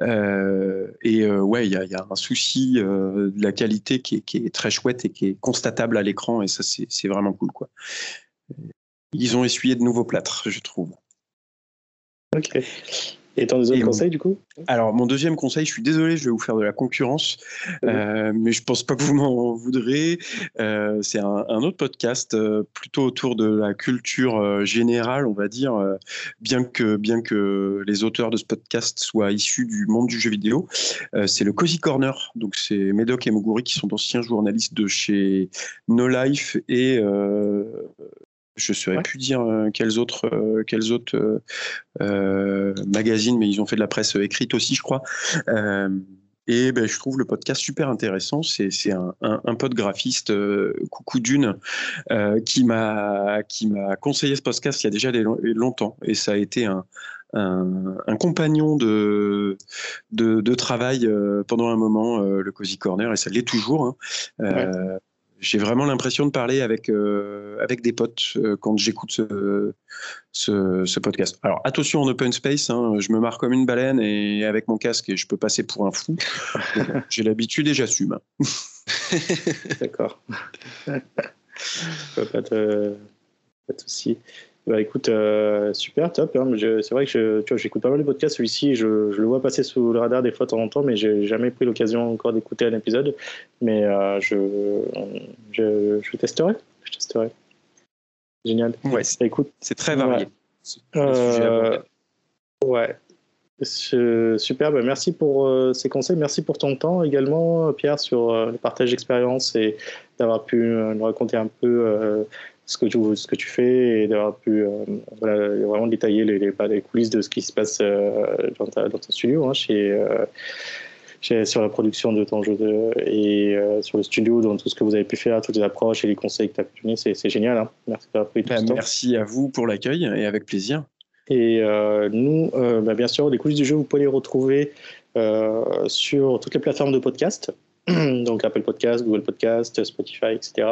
et ouais, il y, y, a un souci de la qualité qui est, qui est, très chouette et qui est constatable à l'écran et ça c'est vraiment cool quoi. Ils ont essuyé de nouveaux plâtres, je trouve. Ok. Et ton deuxième conseil, du coup? Alors, mon deuxième conseil, je suis désolé, je vais vous faire de la concurrence, euh, mais je pense pas que vous m'en voudrez. Euh, c'est un, autre podcast, euh, plutôt autour de la culture générale, on va dire, bien, que, bien que les auteurs de ce podcast soient issus du monde du jeu vidéo. c'est le Cozy Corner. Donc, c'est Médoc et Moguri qui sont anciens journalistes de chez No Life et je ne saurais plus dire euh, quels autres, euh, quels autres euh, magazines, mais ils ont fait de la presse écrite aussi, je crois. Et ben, je trouve le podcast super intéressant. C'est un, un, un pote graphiste, Coucou Dune, qui m'a conseillé ce podcast il y a déjà des, longtemps. Et ça a été un, un, un compagnon de, de, de travail pendant un moment, le Cozy Corner, et ça l'est toujours. Hein j'ai vraiment l'impression de parler avec, euh, avec des potes euh, quand j'écoute ce, ce, podcast. Alors attention en open space, hein, je me marre comme une baleine et avec mon casque et je peux passer pour un fou. (laughs) j'ai l'habitude et j'assume. D'accord. (laughs) pas de, pas de souci. Bah écoute, euh, super, top. Hein. C'est vrai que j'écoute pas mal de podcasts. Celui-ci, je, je, le vois passer sous le radar des fois de temps en temps, mais j'ai jamais pris l'occasion encore d'écouter un épisode. Mais euh, je, je, je, testerai. Je testerai. Génial. Ouais, bah, écoute, c'est très varié. Euh, ouais. Super, bah merci pour ces conseils, merci pour ton temps également, Pierre, sur le partage d'expérience et d'avoir pu nous raconter un peu ce que tu, ce que tu fais et d'avoir pu euh, vraiment détailler les, les, coulisses de ce qui se passe euh, dans, ta, dans, ton studio hein, euh, chez, sur la production de ton jeu de, et sur le studio, dans tout ce que vous avez pu faire, toutes les approches et les conseils que tu as pu donner. C'est génial. Hein. Merci d'avoir pris tout bah, Merci à vous pour l'accueil et avec plaisir. Et nous, bah, bien sûr, les coulisses du jeu, vous pouvez les retrouver sur toutes les plateformes de podcast. (clears throat) donc Apple Podcast, Google Podcast, Spotify, etc.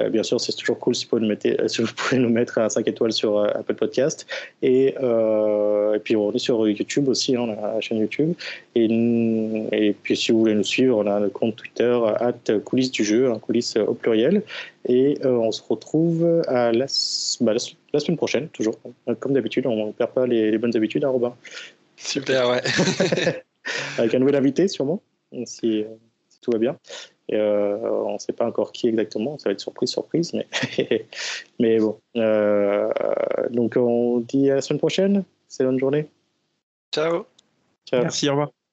Euh, bien sûr, c'est toujours cool si vous, pouvez nous mettre, si vous pouvez nous mettre un 5 étoiles sur euh, Apple Podcast. Et, euh, et, puis on est sur YouTube aussi, hein, on a la chaîne YouTube. Et, et, puis si vous voulez nous suivre, on a le compte Twitter at coulisses du jeu, hein, coulisses au pluriel. Et on se retrouve à la, bah, la, semaine prochaine, toujours. Comme d'habitude, on ne perd pas les, bonnes habitudes, hein, Robin? Super, ouais. (laughs) Avec un nouvel invité, sûrement? Si, tout va bien. Euh, on ne sait pas encore qui exactement, ça va être surprise, surprise, mais, (laughs) mais bon. Euh, donc on dit à la semaine prochaine, c'est bonne journée. Ciao. Ciao. Merci, au revoir.